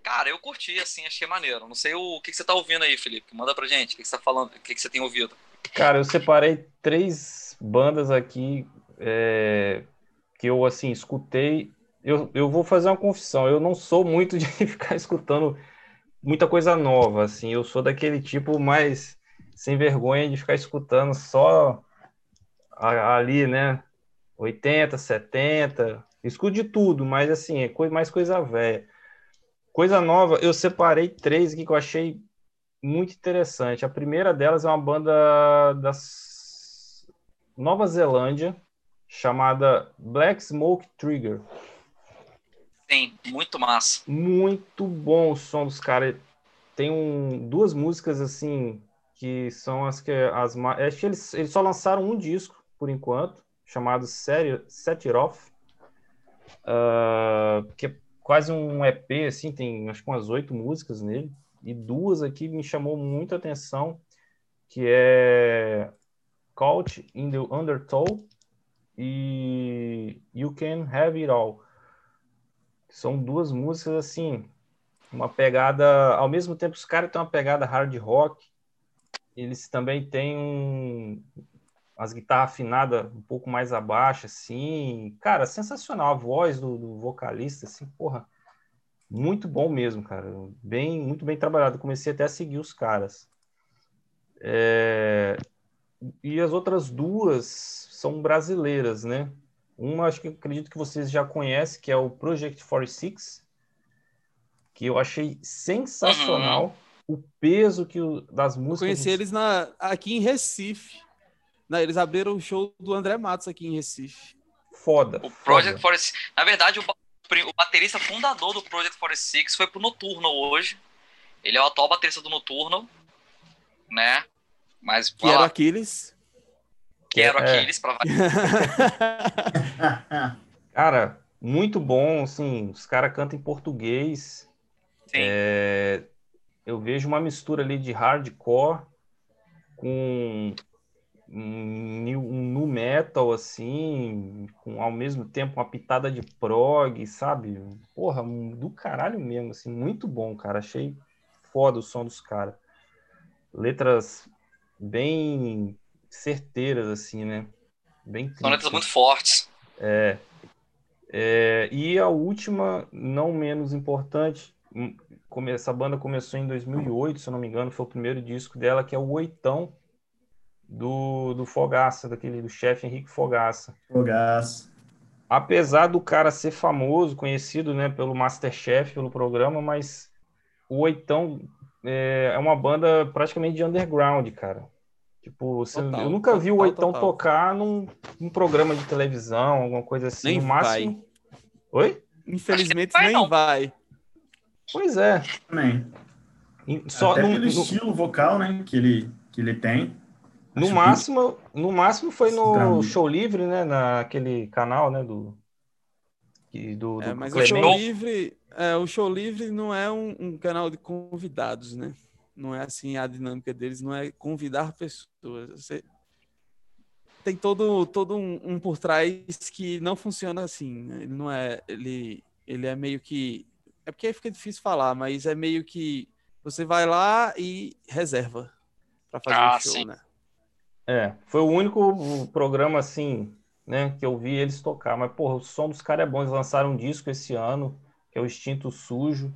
Cara, eu curti, assim, achei maneiro. Não sei o que, que você tá ouvindo aí, Felipe. Manda pra gente. O que, que você tá falando? O que, que você tem ouvido? Cara, eu separei três bandas aqui é, que eu, assim, escutei. Eu, eu vou fazer uma confissão, eu não sou muito de ficar escutando muita coisa nova, assim. Eu sou daquele tipo mais sem vergonha de ficar escutando só ali, né? 80, 70. Escuto de tudo, mas, assim, é mais coisa velha. Coisa nova, eu separei três aqui que eu achei muito interessante. A primeira delas é uma banda da Nova Zelândia chamada Black Smoke Trigger. Sim, muito massa. Muito bom o som dos caras. Tem um, duas músicas assim que são as que as mais. Acho que eles, eles só lançaram um disco por enquanto, chamado Set, It Off, Ah, que é quase um EP assim, tem acho que umas oito músicas nele e duas aqui me chamou muito a atenção, que é Caught in the Undertow e You Can Have It All. São duas músicas assim, uma pegada, ao mesmo tempo os caras têm uma pegada hard rock, eles também têm um, as guitarras afinadas um pouco mais abaixo, assim, cara, sensacional a voz do, do vocalista, assim, porra, muito bom mesmo, cara, bem, muito bem trabalhado. Eu comecei até a seguir os caras. É, E as outras duas são brasileiras, né? Uma, acho que eu acredito que vocês já conhecem, que é o Project 46, que eu achei sensacional o peso que o, das Eu músicas. conheci dos- eles na, aqui em Recife. Não, eles abriram o show do André Matos aqui em Recife. Foda. O foda. Project 46. Na verdade, o, o baterista fundador do Project 46 foi pro Noturno hoje. Ele é o atual baterista do Noturno, né? Mas Que era o Aquiles. quero é. Aquiles pra Cara, muito bom, assim, os caras cantam em português. Sim. É, eu vejo uma mistura ali de hardcore com um, nu metal, assim, com ao mesmo tempo uma pitada de prog, sabe? Porra, do caralho mesmo, assim, muito bom, cara. Achei foda o som dos caras. Letras bem certeiras, assim, né? Bem São letras muito fortes. É, e a última, não menos importante, hum, essa banda começou em 2008, se eu não me engano, foi o primeiro disco dela, que é o Oitão, do, do Fogaça, daquele, do chefe Henrique Fogaça. Fogaço. Apesar do cara ser famoso, conhecido, né, pelo Masterchef, pelo programa, mas o Oitão é, é uma banda praticamente de underground, cara. Tipo, você- Total, eu nunca vi o Oitão total. tocar num, num programa de televisão, alguma coisa assim. Nem no máximo. Oi? Infelizmente vai, nem não. vai. Pois é. Também. Só Até no, pelo no- estilo vocal, né, que ele, que ele tem. No Acho máximo, no máximo foi no Show Livre, né? Naquele canal, né? Do, que- do, É, do mas o Clemente. show livre, é, o show livre não é um, um canal de convidados, né? Não é assim a dinâmica deles, não é convidar pessoas. Você tem todo todo um, um por trás que não funciona assim. né? Ele não é ele ele é meio que é porque aí fica difícil falar, mas é meio que você vai lá e reserva para fazer Ah, o show, sim. né? É, foi o único programa assim, né, que eu vi eles tocar. Mas, porra, o som dos caras é bom. Eles lançaram um disco esse ano, que é o Instinto Sujo.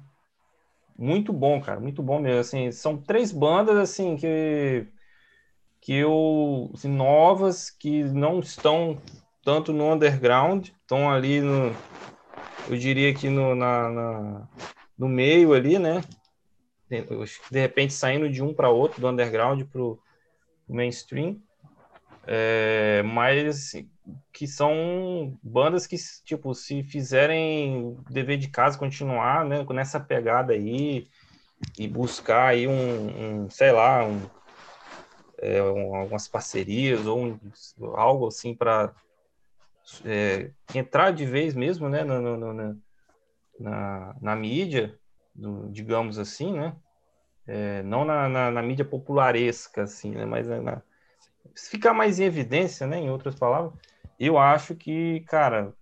muito bom, cara, muito bom mesmo. Assim, são três bandas assim que que eu assim, novas que não estão tanto no underground, estão ali no eu diria que no, na, na no meio ali, né? De repente saindo de um para outro, do underground para mainstream. É, mas assim, que são bandas que, tipo, se fizerem dever de casa continuar, né, nessa pegada aí e buscar aí um, um sei lá, um, é, um, algumas parcerias ou algo assim para é, entrar de vez mesmo, né, no, no, na, na mídia, do, digamos assim, né, é, não na, na, na, mídia popularesca, assim, né, mas na, ficar mais em evidência, né, em outras palavras, eu acho que, cara,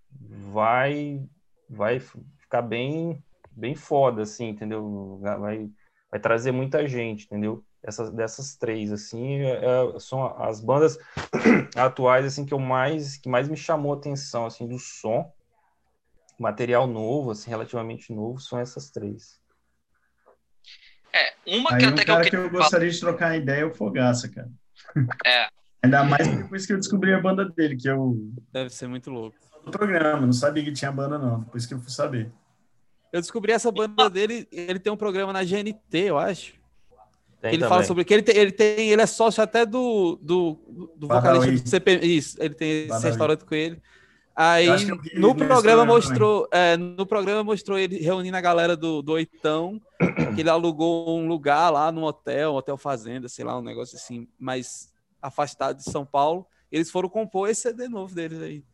vai vai ficar bem bem foda, assim, entendeu? Vai, vai trazer muita gente, entendeu? Essas, dessas três, assim, é, é são as bandas atuais, assim, que eu mais, que mais me chamou a atenção, assim, do som, material novo, assim, relativamente novo, são essas três. É, uma Aí que um até cara que que eu eu gostaria de trocar ideia é o Fogaça, cara. É, Ainda mais depois que eu descobri a banda dele, que eu Deve ser muito louco. no programa, não sabia que tinha banda não, depois que eu fui saber. Eu descobri essa banda dele, ele tem um programa na GNT, eu acho. Tem ele também. fala sobre que ele tem, ele tem, ele é sócio até do do, do vocalista do CP, isso, ele tem esse Badawi. restaurante com ele. Aí vi no programa Instagram mostrou, é, no programa mostrou ele reunindo a galera do, do Oitão, que ele alugou um lugar lá no hotel, um hotel fazenda, sei lá, um negócio assim, mais afastado de São Paulo. Eles foram compor esse CD novo deles aí.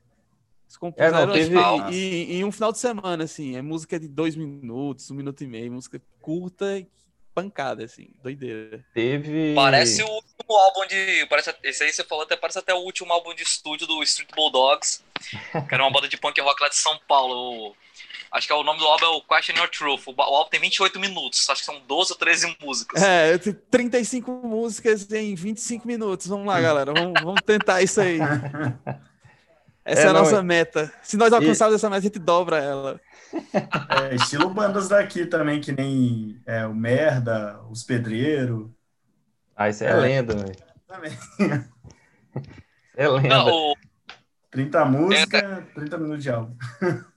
Eles compuseram É, não, teve- acho em, em um final de semana, assim. É música de dois minutos, um minuto e meio, música curta pancada, assim, doideira. Teve. parece o último álbum de. Parece, esse aí você falou até parece até o último álbum de estúdio do Street Bulldogs, que era uma banda de punk rock lá de São Paulo. O- acho que é o nome do álbum é o Question Your Truth. O, o álbum tem 28 minutos, acho que são 12 ou 13 músicas. É, tem 35 músicas em 25 minutos. Vamos lá, galera. Vamos, vamos tentar isso aí. Essa é, É, a não, nossa e- meta. Se nós alcançarmos essa meta, a gente dobra ela. É, estilo bandas daqui também, que nem é, o Merda, os Pedreiros. Ah, isso é, É. lenda, velho. Também. É lenda. Não, o- 30 músicas, 30 minutos de álbum.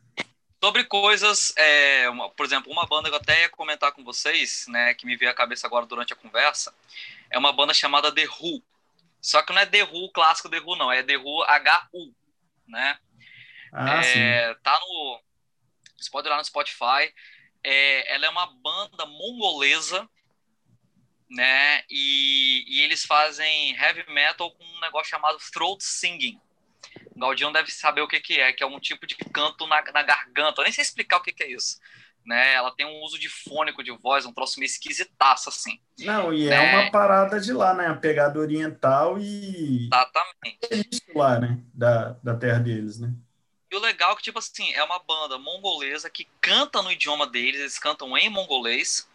sobre coisas, é, uma- por exemplo, uma banda que eu até ia comentar com vocês, né, que me veio à cabeça agora durante a conversa, é uma banda chamada The Who. Só que não é The Who clássico The Who, não, é The Who HU, né? Ah, sim. É, tá no. Você pode lá no Spotify. É, ela é uma banda mongolesa, né? E, e eles fazem heavy metal com um negócio chamado throat singing. O Gaudião deve saber o que, que é, que é um tipo de canto na, na garganta. Eu nem sei explicar o que, que é isso. Né? Ela tem um uso de fônico de voz, um troço meio esquisitaço, assim. Não, e é É. uma parada de lá, né? A pegada oriental e Exatamente. isso lá, né? Da, da terra deles, né? E o legal é que, tipo assim, é uma banda mongolesa que canta no idioma deles, eles cantam em mongolês,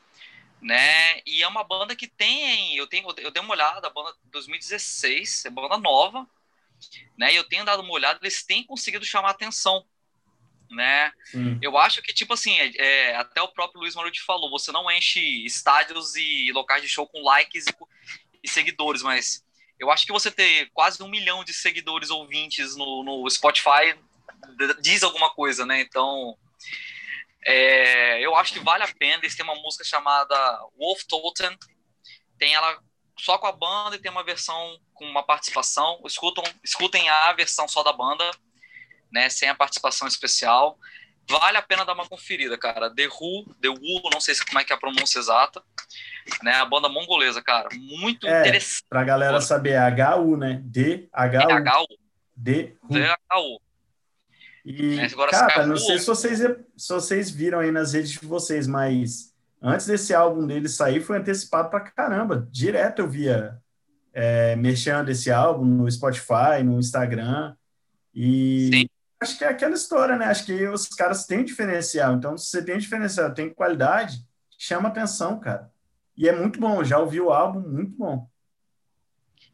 né? E é uma banda que tem. Eu, tenho, eu dei uma olhada, a banda de 2016, é banda nova, né? E eu tenho dado uma olhada, eles têm conseguido chamar atenção, né? Sim. Eu acho que, tipo assim, é, é, até o próprio Luiz Maruti falou, você não enche estádios e locais de show com likes e, e seguidores, mas eu acho que você ter quase um milhão de seguidores ouvintes no, no Spotify diz alguma coisa, né? Então, é, eu acho que vale a pena. Eles têm uma música chamada Wolf Totem, tem ela só com a banda e tem uma versão com uma participação. Escutam, escutem a versão só da banda, né? Sem a participação especial. Vale a pena dar uma conferida, cara. The Who, The Who, não sei se- como é que é a pronúncia exata, né? A banda mongolesa, cara, muito É. interessante. Pra galera saber, é HU, né? D-H-U. H-U, D-U. D-H-U. E, cara, Skyhu- não sei se vocês, se vocês viram aí nas redes de vocês, mas antes desse álbum dele sair, foi antecipado pra caramba. Direto eu via é, mexendo esse álbum no Spotify, no Instagram. E Sim. acho que é aquela história, né? Acho que os caras têm diferencial. Então, se você tem diferencial, tem qualidade, chama atenção, cara. E é muito bom. Já ouvi o álbum, muito bom.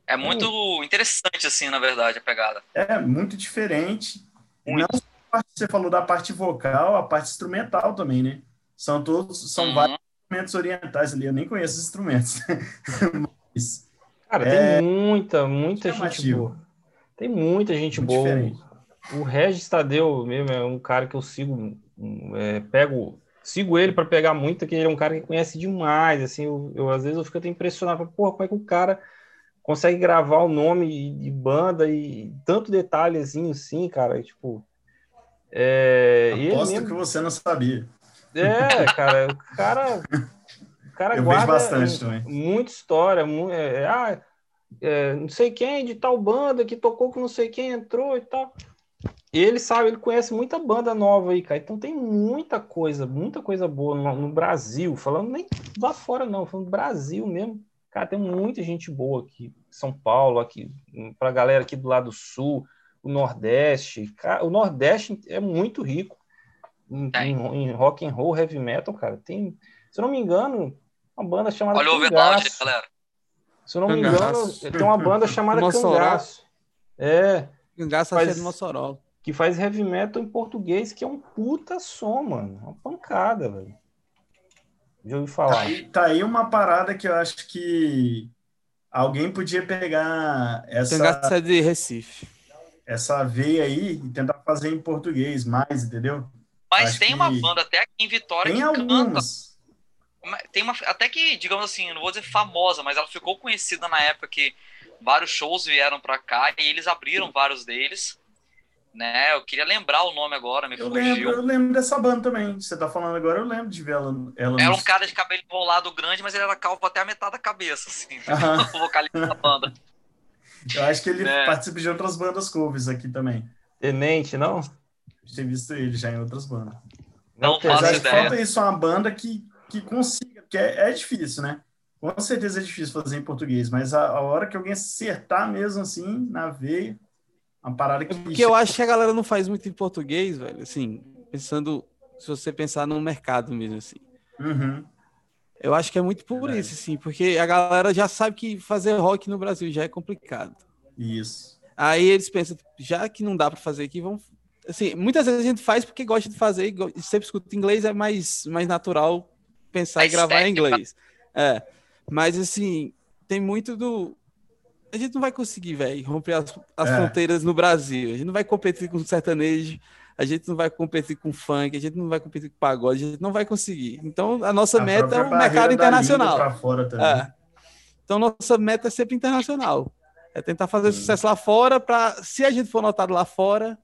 É muito interessante, assim, na verdade, a pegada. É muito diferente. Muito. Não só a parte- você falou da parte vocal, a parte instrumental também, né? São todos, são Uhum. vários instrumentos orientais ali, eu nem conheço os instrumentos. Mas, Cara, É tem muita, muita gente boa. Tem muita gente Muito boa. diferente. O Regis Tadeu mesmo é um cara que eu sigo, é, pego, sigo ele para pegar muito, que ele é um cara que conhece demais, assim, eu, eu, às vezes eu fico até impressionado, porra, como é que o cara consegue gravar o nome de banda e tanto detalhezinho assim, cara, tipo, é, Aposto mesmo- que você não sabia. é, cara, o cara, o cara Eu guarda bastante também. muita história, mu- é, ah, é, não sei quem de tal banda que tocou com não sei quem entrou e tal. Ele sabe, ele conhece muita banda nova aí, cara. Então tem muita coisa, muita coisa boa no, no Brasil, falando nem lá fora não, falando do Brasil mesmo. Cara, tem muita gente boa aqui, São Paulo, aqui, pra galera aqui do lado sul, o Nordeste. Cara, o Nordeste é muito rico em, Tem. em- em rock and roll, heavy metal, cara. Tem, se eu não me engano, uma banda chamada Olha o Cangaço. galera. Se eu não me Cangaço. engano, tem uma banda chamada Mossoró. Cangaço. É, Cangaço Faz- é de Mossoró. que faz heavy metal em português, que é um puta som, mano. Uma pancada, velho. Já ouvi Tá falar. aí, tá aí uma parada que eu acho que alguém podia pegar essa, Cangaço é de Recife. essa veia aí e tentar fazer em português mais, entendeu? Mas Acho tem uma que- banda até aqui em Vitória Tem que canta. algumas. Mas Tem uma, até que, digamos assim, não vou dizer famosa, mas ela ficou conhecida na época que vários shows vieram pra cá e eles abriram vários deles. Né? Eu queria lembrar o nome agora, me Eu fugiu. lembro, eu lembro dessa banda também. Você tá falando agora, eu lembro de ver ela, ela Era no- um cara de cabelo enrolado grande, mas ele era calvo até a metade da cabeça, assim. Aham. o vocalista da banda. Eu acho que ele É. participa de outras bandas covers aqui também. Tenente, não? Ter visto ele já em outras bandas. Não faço ideia. falta isso, uma banda que, que consiga, porque é, é difícil, né? Com certeza é difícil fazer em português, mas a, a hora que alguém acertar mesmo assim, na veia, uma parada que. Porque eu acho que a galera não faz muito em português, velho. Assim, pensando, se você pensar no mercado mesmo, assim. Uhum. Eu acho que é muito por Verdade. isso, assim, porque a galera já sabe que fazer rock no Brasil já é complicado. Isso. Aí eles pensam, já que não dá para fazer aqui, vamos. Assim, muitas vezes a gente faz porque gosta de fazer e sempre escuta inglês, é mais, mais natural pensar A e gravar em inglês. É. Mas assim, tem muito do. A gente não vai conseguir, velho, romper as, as É. fronteiras no Brasil. A gente não vai competir com sertanejo, a gente não vai competir com funk, a gente não vai competir com pagode, a gente não vai conseguir. Então, a nossa A meta é o mercado internacional. fora também. É. Então, nossa meta é sempre internacional. É tentar fazer Hum. sucesso lá fora, para se a gente for notado lá fora,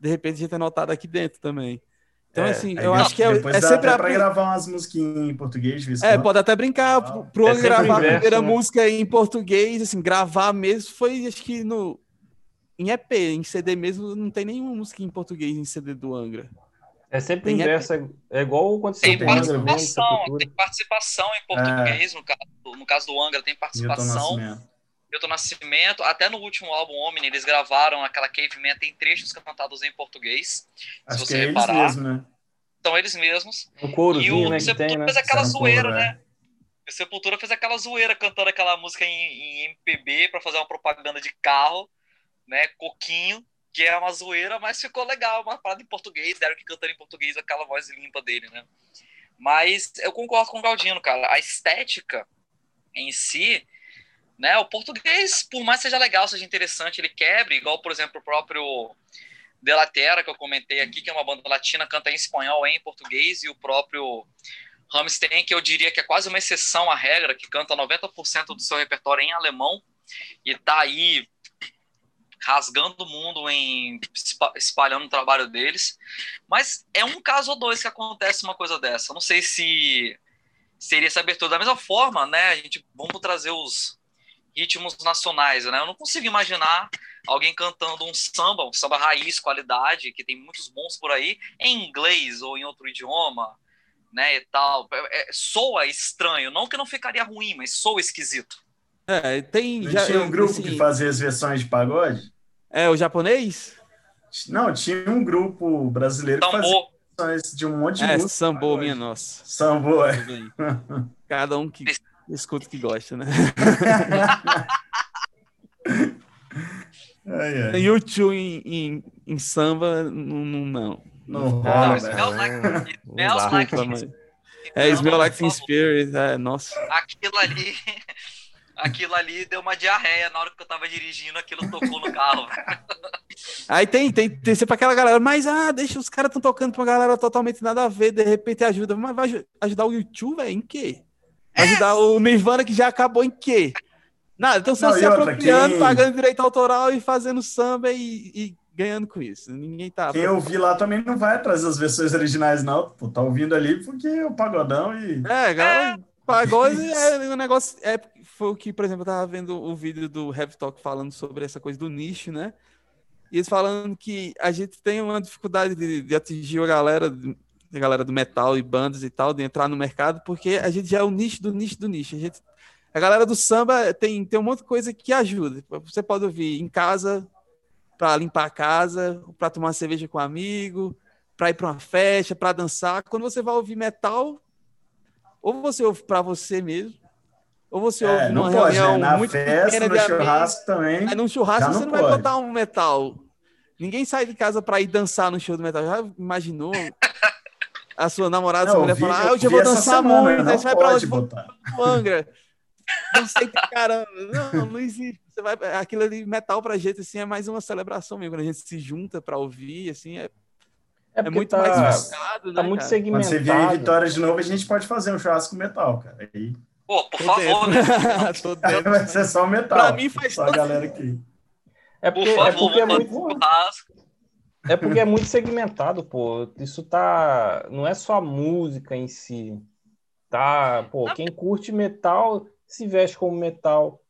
de repente a gente é notado aqui dentro também. Então, É, assim, eu acho que é, é dá sempre até a. pra gravar umas musiquinhas em português, de vez em É, quando. pode até brincar pro, pro É Angra sempre gravar a inverso, primeira né? música em português, assim, gravar mesmo foi, acho que no. Em EP, em CD mesmo, não tem nenhuma música em português em CD do Angra. É sempre Tem inverso, é, é igual aconteceu Tem com o Angra Vem, participação, tem participação em português, no, caso, no caso do Angra tem Milton participação. Milton Nascimento, até no último álbum Omni, eles gravaram aquela Caveman, tem trechos cantados em português, Acho se você é eles reparar. mesmo, né? São eles mesmos. Um E courozinho, o né, Sepultura tem, né? fez aquela é zoeira, é. né? O Sepultura fez aquela zoeira cantando aquela música em, em MPB pra fazer uma propaganda de carro, né? Coquinho, que é uma zoeira, mas ficou legal, uma parada em português, deram que cantando em português aquela voz limpa dele, né? Mas eu concordo com o Galdino, cara. A estética em si, né? O português, por mais seja legal, seja interessante, ele quebre, igual, por exemplo, o próprio De La Terra, que eu comentei aqui, que é uma banda latina, canta em espanhol e em português, e o próprio Rammstein, que eu diria que é quase uma exceção à regra, que canta 90% do seu repertório em alemão, e tá aí rasgando o mundo em espa- espalhando o trabalho deles. Mas é um caso ou dois que acontece uma coisa dessa. Não sei se seria essa abertura da mesma forma, né? A gente vamos trazer os ritmos nacionais, né? Eu não consigo imaginar alguém cantando um samba, um samba raiz, qualidade, que tem muitos bons por aí, em inglês ou em outro idioma, né, e tal. É, é, soa estranho, não que não ficaria ruim, mas soa esquisito. É, tem. Não já, tinha um grupo assim, que fazia as versões de pagode? É o japonês? Não, tinha um grupo brasileiro que fazia Tambor, versões de um monte de É, música. sambô, pagode. minha nossa. Sambô, é. Cada um que escuta que gosta, né? Ai, ai. YouTube em, em, em samba, não. não, não. Não rola, velho. É, Smell Like Teen. Spirit, é, nossa. Aquilo ali. Aquilo ali deu uma diarreia na hora que eu tava dirigindo, aquilo tocou no carro. Aí tem, tem, tem sempre aquela galera, mas ah, deixa os caras tão tocando pra uma galera totalmente nada a ver, de repente ajuda. Mas vai aju- ajudar o YouTube, velho, em quê? Ajudar o Nirvana que já acabou em quê? Nada, então só Não, se outra, apropriando, quem- pagando direito autoral e fazendo samba e, e ganhando com isso. Ninguém tá. Quem ouvir lá também não vai atrás das versões originais, não. Pô, tá ouvindo ali porque é o pagodão e. É, galera, pagode é um negócio. É, foi o que, por exemplo, eu tava vendo o vídeo do Heavy Talk falando sobre essa coisa do nicho, né? E eles falando que a gente tem uma dificuldade de, de atingir a galera, a galera do metal e bandas e tal, de entrar no mercado, porque a gente já é o nicho do nicho do nicho. A, gente, a galera do samba tem, tem um monte de coisa que ajuda. Você pode ouvir em casa, para limpar a casa, para tomar uma cerveja com um amigo, para ir para uma festa, para dançar. Quando você vai ouvir metal, ou você ouve para você mesmo, ou você ouve É, não numa pode, reunião né? Na muito festa, pequena no churrasco também. Aí num churrasco você não não vai botar um metal. Ninguém sai de casa para ir dançar no show do metal. Já imaginou a sua namorada, sua Não, mulher falar, ah, hoje eu vou dançar semana, muito, não aí você vai pra onde? Botar. pro Angra. Dancei pra caramba. Não, não existe. Você vai, aquilo ali, metal pra gente, assim, é mais uma celebração mesmo. Quando a gente se junta pra ouvir, assim, é, É é porque muito tá, mais focado, tá né, muito cara? Quando segmentado. você vier em Vitória de novo, a gente pode fazer um churrasco metal, cara. Aí, Pô, por Tô favor, né? dentro. Dentro. vai ser só metal. Pra mim faz só a galera aqui. É Por porque, é, favor, porque é, vamos fazer muito, um churrasco. É porque é muito segmentado, pô. Isso tá. Não é só a música em si. Tá, pô, quem curte metal se veste como metal,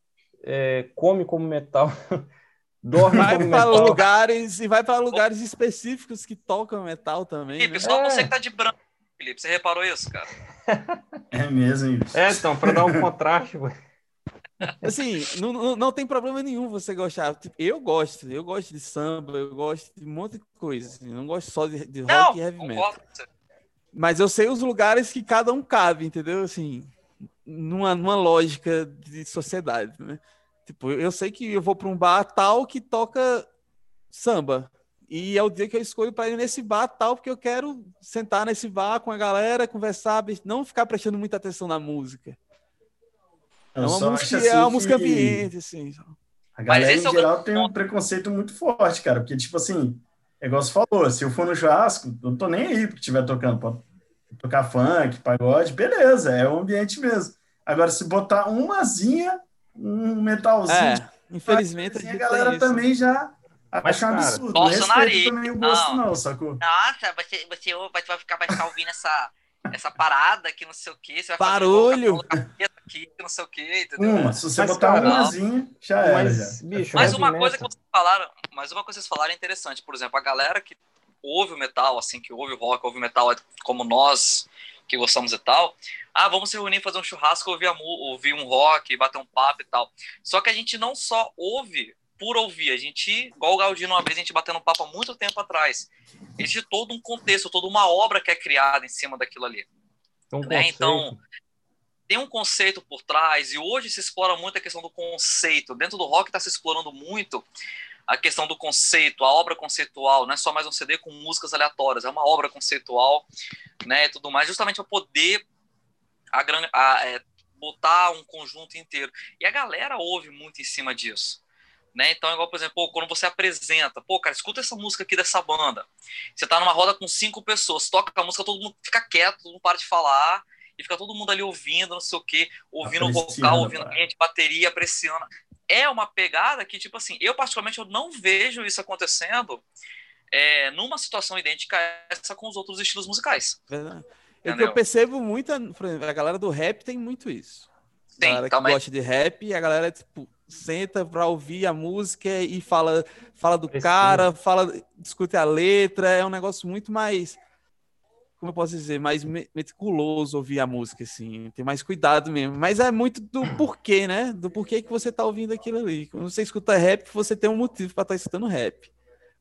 é, come como metal, dorme Vai como para metal. lugares e vai para lugares específicos que tocam metal também. Felipe, Né? só É. você que tá de branco, Felipe. Você reparou isso, cara? É mesmo, hein? É, então, pra dar um contraste, pô. Assim, não, não, não tem problema nenhum você gostar. Tipo, Eu gosto, eu gosto de samba, eu gosto de um monte de coisa. assim, não gosto só de, de rock Não, e heavy metal. Mas eu sei os lugares que cada um cabe, entendeu? Assim, numa, numa lógica de sociedade, né? Tipo, eu sei que eu vou para um bar tal que toca samba. E é o dia que eu escolho para ir nesse bar tal, porque eu quero sentar nesse bar com a galera, conversar, não ficar prestando muita atenção na música. É uma música, acho é uma assim música que ambiente, assim. A galera, em é o geral, tem um preconceito muito forte, cara. Porque, tipo assim, é igual você falou, se eu for no churrasco, eu não tô nem aí porque estiver tocando. Pode tocar funk, pagode, beleza, é o ambiente mesmo. Agora, se botar umazinha, um metalzinho, É, infelizmente a assim, a galera isso. também já Mas, acha um absurdo. torce Não não. sacou? Nossa, você, você vai, vai ficar, vai ficar ouvindo essa, essa parada que não sei o que. Você vai Barulho. Fazer aqui, que não sei o que, entendeu? Uma, se você Mas, botar cara, umazinha, já era. Mas, já. bicho, Mas uma coisa que vocês falaram, mas uma coisa que vocês falaram é interessante. Por exemplo, a galera que ouve o metal, assim, que ouve o rock, ouve o metal como nós, que gostamos e tal. Ah, vamos se reunir, fazer um churrasco, ouvir, a ouvir um rock, bater um papo e tal. Só que a gente não só ouve por ouvir, a gente, igual o Galdino uma vez, a gente batendo um papo há muito tempo atrás. Existe todo um contexto, toda uma obra que é criada em cima daquilo ali. um né, então, tem um conceito por trás, e hoje se explora muito a questão do conceito. Dentro do rock está se explorando muito a questão do conceito, a obra conceitual, não é só mais um CD com músicas aleatórias, é uma obra conceitual, né, e tudo mais, justamente para poder a, a, é, botar um conjunto inteiro. E a galera ouve muito em cima disso. Né? Então, igual, por exemplo, pô, quando você apresenta, pô, cara, escuta essa música aqui dessa banda. Você tá numa roda com cinco pessoas, toca a música, todo mundo fica quieto, todo mundo para de falar, e fica todo mundo ali ouvindo, não sei o quê, ouvindo o vocal, ouvindo cara. ambiente, bateria, apreciando. É uma pegada que, tipo assim, eu particularmente eu não vejo isso acontecendo é, numa situação idêntica a essa com os outros estilos musicais. Verdade. É que eu percebo muito, por exemplo, a galera do rap tem muito isso. A Sim, galera que também. gosta de rap, a galera, tipo, senta pra ouvir a música e fala, fala do cara, fala, discute a letra, é um negócio muito mais, como eu posso dizer, mais me- meticuloso ouvir a música, assim, tem mais cuidado mesmo. Mas é muito do porquê, né? Do porquê que você tá ouvindo aquilo ali. Quando você escuta rap, você tem um motivo pra estar escutando rap.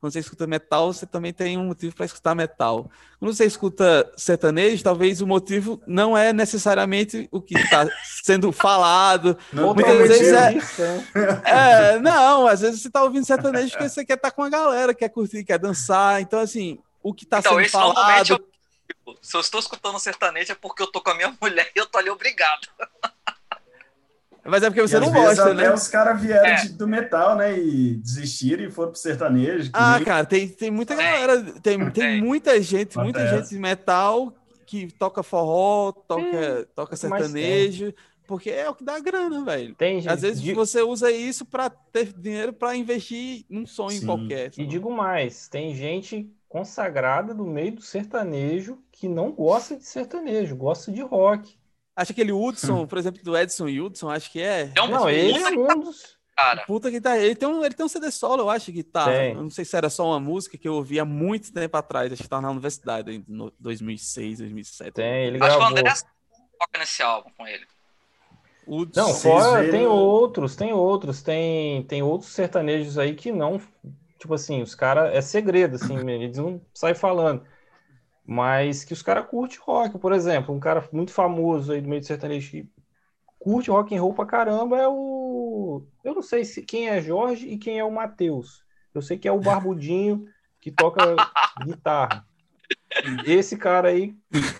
Quando você escuta metal, você também tem um motivo para escutar metal. Quando você escuta sertanejo, talvez o motivo não é necessariamente o que está sendo falado. Não muitas vezes é- isso? É, não, às vezes você está ouvindo sertanejo porque você quer estar com a galera, quer curtir, quer dançar. Então, assim, o que está Então, sendo esse normalmente falado. Se eu estou escutando sertanejo é porque eu tô com a minha mulher e eu tô ali obrigado. Mas é porque você E não vezes gosta, até né? os caras vieram É. de- do metal, né? E desistiram e foram pro sertanejo. Ah, nem- cara, tem, tem muita Tem. galera, tem, tem Tem. muita gente, muita Acontece. gente de metal que toca forró, toca, toca sertanejo, porque é o que dá grana, velho. Tem gente. Às vezes di- você usa isso pra ter dinheiro pra investir num sonho Sim. qualquer. E sabe? digo mais, tem gente consagrada no meio do sertanejo que não gosta de sertanejo, gosta de rock. Acho que aquele Hudson, por exemplo, do Edson Hudson, acho que é. É um Não, ele é um dos. Cara, Puta que tá. Ele tem, um, ele tem um CD solo, eu acho que tá. Tem. Eu não sei se era só uma música que eu ouvi há muito tempo atrás. Acho que tava na universidade, em no 2006, 2007. Tem, ele acho que o gravou. André toca nesse álbum com ele. Hudson. Não, Vocês fora verem- tem outros, tem outros, tem, tem outros sertanejos aí que não, tipo assim, os caras, é segredo, assim, eles não saem falando, mas que os caras curtem rock, por exemplo, um cara muito famoso aí do meio do sertanejo que curte rock and roll pra caramba é o, eu não sei se quem é Jorge e quem é o Matheus, eu sei que é o Barbudinho que toca guitarra, esse cara aí,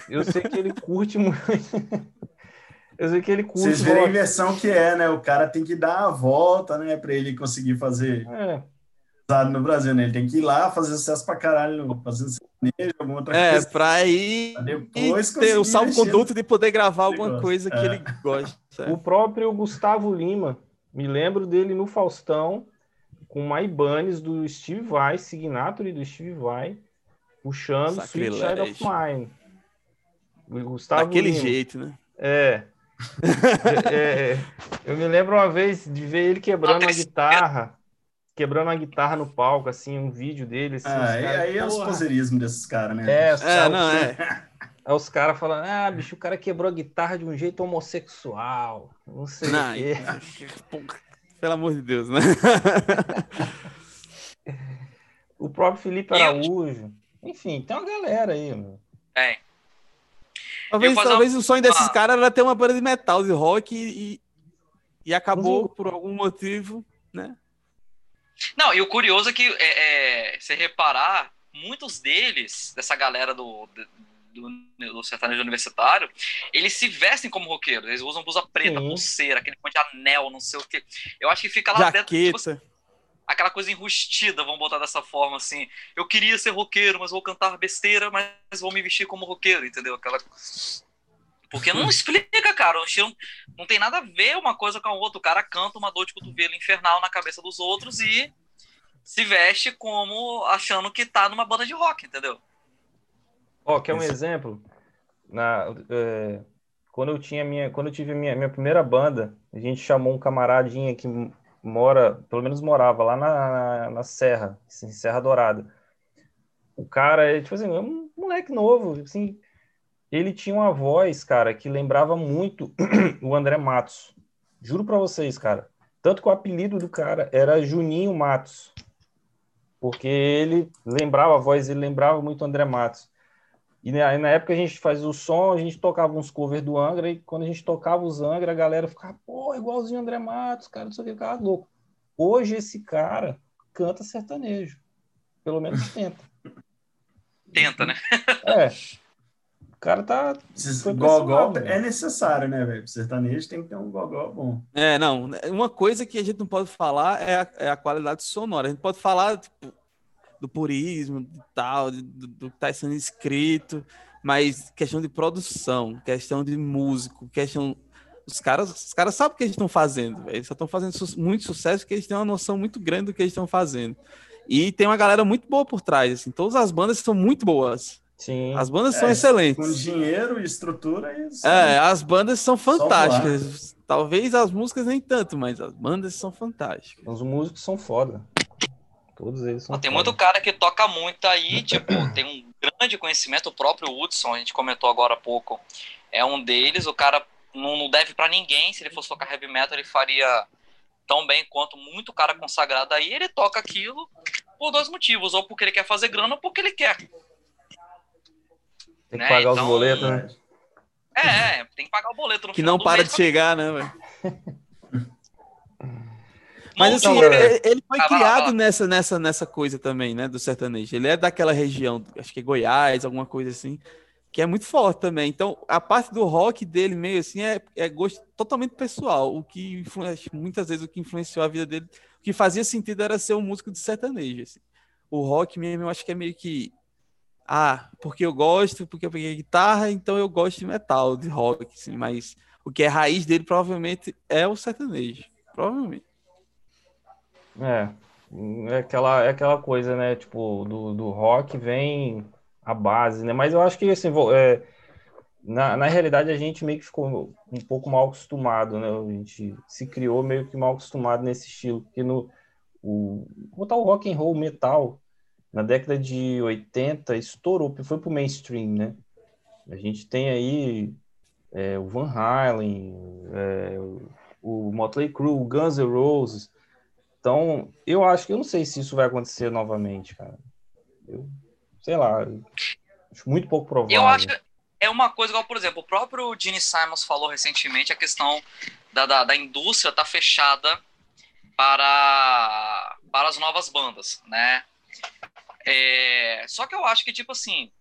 eu sei que ele curte muito, eu sei que ele curte Vocês verem a inversão que é, né? O cara tem que dar a volta, né? Pra ele conseguir fazer É, no Brasil, né? Ele tem que ir lá fazer sucesso pra caralho, fazendo sertanejo, alguma outra É, coisa. pra ir pra depois ter o salvo-conduto investir de poder gravar alguma coisa que É. ele gosta. O próprio Gustavo Lima, me lembro dele no Faustão, com uma Ibanez do Steve Vai, Signature do Steve Vai, puxando Sweet Child of Sacrilégio. Mine. O Gustavo Daquele Lima. jeito, né? É. É, é. Eu me lembro uma vez de ver ele quebrando uma guitarra, quebrando uma guitarra no palco, assim, um vídeo dele. Assim, Ah, aí, é os porra. poseirismos desses caras, né? É, É, caras- não, é. Aí os caras falando, ah, bicho, o cara quebrou a guitarra de um jeito homossexual. Não sei Não, o quê. Pelo amor de Deus, né? O próprio Felipe Araújo. Enfim, tem uma galera aí, mano. Tem. Talvez, talvez o sonho desses caras era ter uma banda de metal, de rock, e, e acabou por algum motivo, né? Não, e o curioso é que, é, é, se reparar, muitos deles, dessa galera do, do, do sertanejo universitário, eles se vestem como roqueiros. Eles usam blusa preta, Sim. pulseira, aquele monte de anel, não sei o quê. Eu acho que fica lá dentro, tipo, Jaqueta. aquela coisa enrustida, vamos botar dessa forma assim. Eu queria ser roqueiro, mas vou cantar besteira, mas vou me vestir como roqueiro, entendeu? Aquela. Porque não explica, cara. O estilo não tem nada a ver uma coisa com a outra. O cara canta uma dor de cotovelo infernal na cabeça dos outros e se veste como achando que tá numa banda de rock, entendeu? Ó, quer um Isso. exemplo? Na, é, quando eu tinha minha, quando eu tive a minha, minha primeira banda, a gente chamou um camaradinha que mora, pelo menos morava lá na, na, na Serra, assim, Serra Dourada. O cara, é, tipo assim, é um moleque novo, assim, ele tinha uma voz, cara, que lembrava muito o André Matos. Juro pra vocês, cara. Tanto que o apelido do cara era Juninho Matos. Porque ele lembrava a voz, ele lembrava muito o André Matos. E na, na época a gente fazia o som, a gente tocava uns covers do Angra, e quando a gente tocava os Angra, a galera ficava, pô, igualzinho o André Matos, cara, não sei o que, ficava louco. Hoje esse cara canta sertanejo. Pelo menos tenta. Tenta, né? É. O cara tá. Pra esse gogó é necessário, né, velho? Sertanejo tem que ter um gogó bom. É, não. Uma coisa que a gente não pode falar é a, é a qualidade sonora. A gente pode falar tipo, do purismo e tal, do, do que está sendo escrito, mas questão de produção, questão de músico, questão. Os caras, os caras sabem o que eles estão fazendo, velho. eles só estão fazendo su- muito sucesso porque eles têm uma noção muito grande do que eles estão fazendo. E tem uma galera muito boa por trás, assim. Todas as bandas são muito boas. Sim. As bandas É, são Com excelentes. dinheiro e estrutura e É, as bandas são fantásticas. Talvez as músicas nem tanto, mas as bandas são fantásticas. Os músicos são foda. Todos eles são Tem foda. muito cara que toca muito aí, tipo, tem um grande conhecimento, o próprio Hudson, a gente comentou agora há pouco, é um deles, o cara não, não deve pra ninguém, se ele fosse tocar heavy metal, ele faria tão bem quanto muito cara consagrado aí, ele toca aquilo por dois motivos, ou porque ele quer fazer grana, ou porque ele quer. Tem que né, pagar então- os boletos, né? É, é, tem que pagar o boleto no Que não para mês, de chegar, né, velho? Mas assim, ele, ele foi Ah, vai lá, criado lá. nessa, nessa, nessa coisa também, né, do sertanejo. Ele é daquela região, acho que é Goiás, alguma coisa assim, que é muito forte também. Então, a parte do rock dele meio assim é, é gosto totalmente pessoal. O que influencia, muitas vezes o que influenciou a vida dele, o que fazia sentido era ser um músico de sertanejo. Assim. O rock mesmo, eu acho que é meio que ah, porque eu gosto, porque eu peguei guitarra, então eu gosto de metal, de rock, assim, mas o que é raiz dele provavelmente é o sertanejo. Provavelmente. É, é aquela, é aquela coisa, né? Tipo, do, do rock vem a base, né? Mas eu acho que assim, é, na, na realidade a gente meio que ficou um pouco mal acostumado, né? A gente se criou meio que mal acostumado nesse estilo, porque no o botar o rock and roll metal na década de 80 estourou, foi pro mainstream, né? A gente tem aí é, o Van Halen, é, o Motley Crue, o Guns N' Roses. Então, eu acho que eu não sei se isso vai acontecer novamente, cara. Eu sei lá, acho muito pouco provável. Eu acho que é uma coisa igual, por exemplo, o próprio Gene Simons falou recentemente a questão da, da, da indústria tá fechada para, para as novas bandas, né? É, só que eu acho que, tipo assim,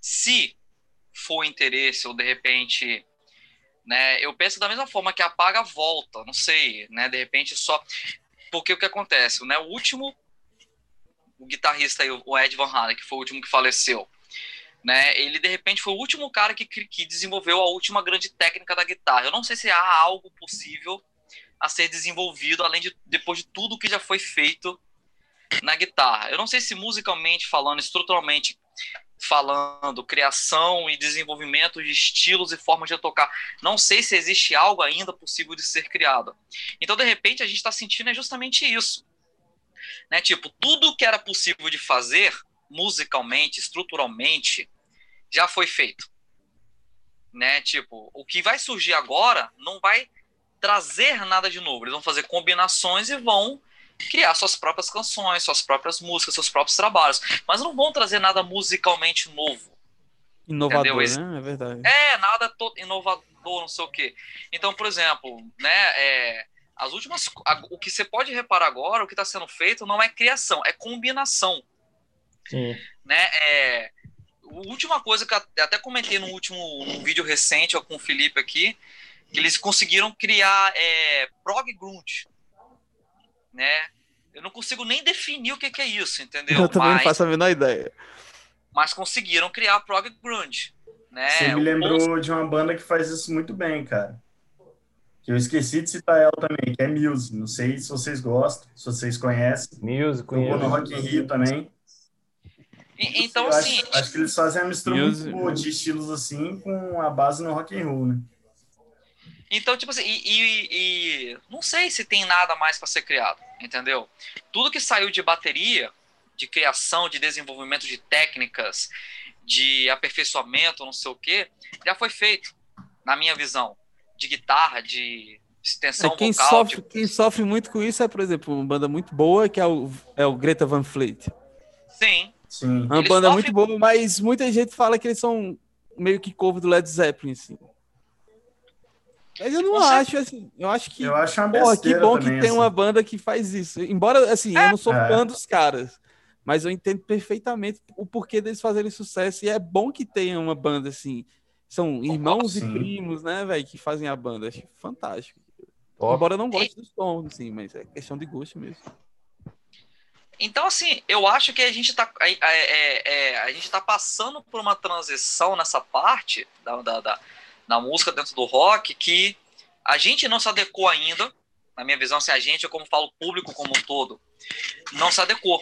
se for interesse ou de repente, né, eu penso da mesma forma que apaga volta, não sei, né, de repente só porque o que acontece, né, o último o guitarrista aí, o Ed Van Halen, que foi o último que faleceu, né? Ele de repente foi o último cara que, que desenvolveu a última grande técnica da guitarra. Eu não sei se há algo possível a ser desenvolvido além de depois de tudo que já foi feito na guitarra. Eu não sei se musicalmente falando, estruturalmente falando, criação e desenvolvimento de estilos e formas de tocar. Não sei se existe algo ainda possível de ser criado. Então, de repente, a gente está sentindo é justamente isso. Né? Tipo, tudo que era possível de fazer musicalmente, estruturalmente, já foi feito. Né? Tipo, o que vai surgir agora não vai trazer nada de novo. Eles vão fazer combinações e vão criar suas próprias canções, suas próprias músicas, seus próprios trabalhos, mas não vão trazer nada musicalmente novo. Inovador, né? É verdade. É, nada inovador, não sei o quê. Então, por exemplo, né, é, as últimas, o que você pode reparar agora, o que está sendo feito não é criação, é combinação. Sim. Né? É, a última coisa que eu até comentei no último num vídeo recente com o Felipe aqui, que eles conseguiram criar é, prog grunge, né? Eu não consigo nem definir o que, que é isso, entendeu? Eu também mas, não faço a menor ideia. Mas conseguiram criar prog grunge, né? Você me lembrou de uma banda que faz isso muito bem, cara que eu esqueci de citar ela também, que é Muse. Não sei se vocês gostam, se vocês conhecem. Muse, conheço. no Rock in Rio também. E, então, eu assim... Acho, acho, que eles fazem uma mistura Muse, muito boa de estilos assim, com a base no Rock and Roll, né? Então, tipo assim, e, e, e não sei se tem nada mais para ser criado, entendeu? Tudo que saiu de bateria, de criação, de desenvolvimento de técnicas, de aperfeiçoamento, não sei o que, já foi feito, na minha visão de guitarra, de extensão é, quem vocal. Sofre, tipo... Quem sofre muito com isso é, por exemplo, uma banda muito boa, que é o, é o Greta Van Fleet. Sim. Sim. Uma eles banda sofrem... muito boa, mas muita gente fala que eles são meio que cover do Led Zeppelin, assim. Mas eu não Você... acho, assim, eu acho que. Eu acho uma porra, que bom também, que tem assim. uma banda que faz isso. Embora, assim, é. eu não sou É. fã dos caras, mas eu entendo perfeitamente o porquê deles fazerem sucesso. E é bom que tenha uma banda assim. São irmãos e primos, né, velho, que fazem a banda. Acho fantástico. Top. Embora eu não goste do som, assim, mas é questão de gosto mesmo. Então, assim, eu acho que a gente tá, é, é, é, a gente tá passando por uma transição nessa parte da, da, da, da música dentro do rock que a gente não se adequou ainda, na minha visão, se a gente, eu como falo público como um todo, não se adequou,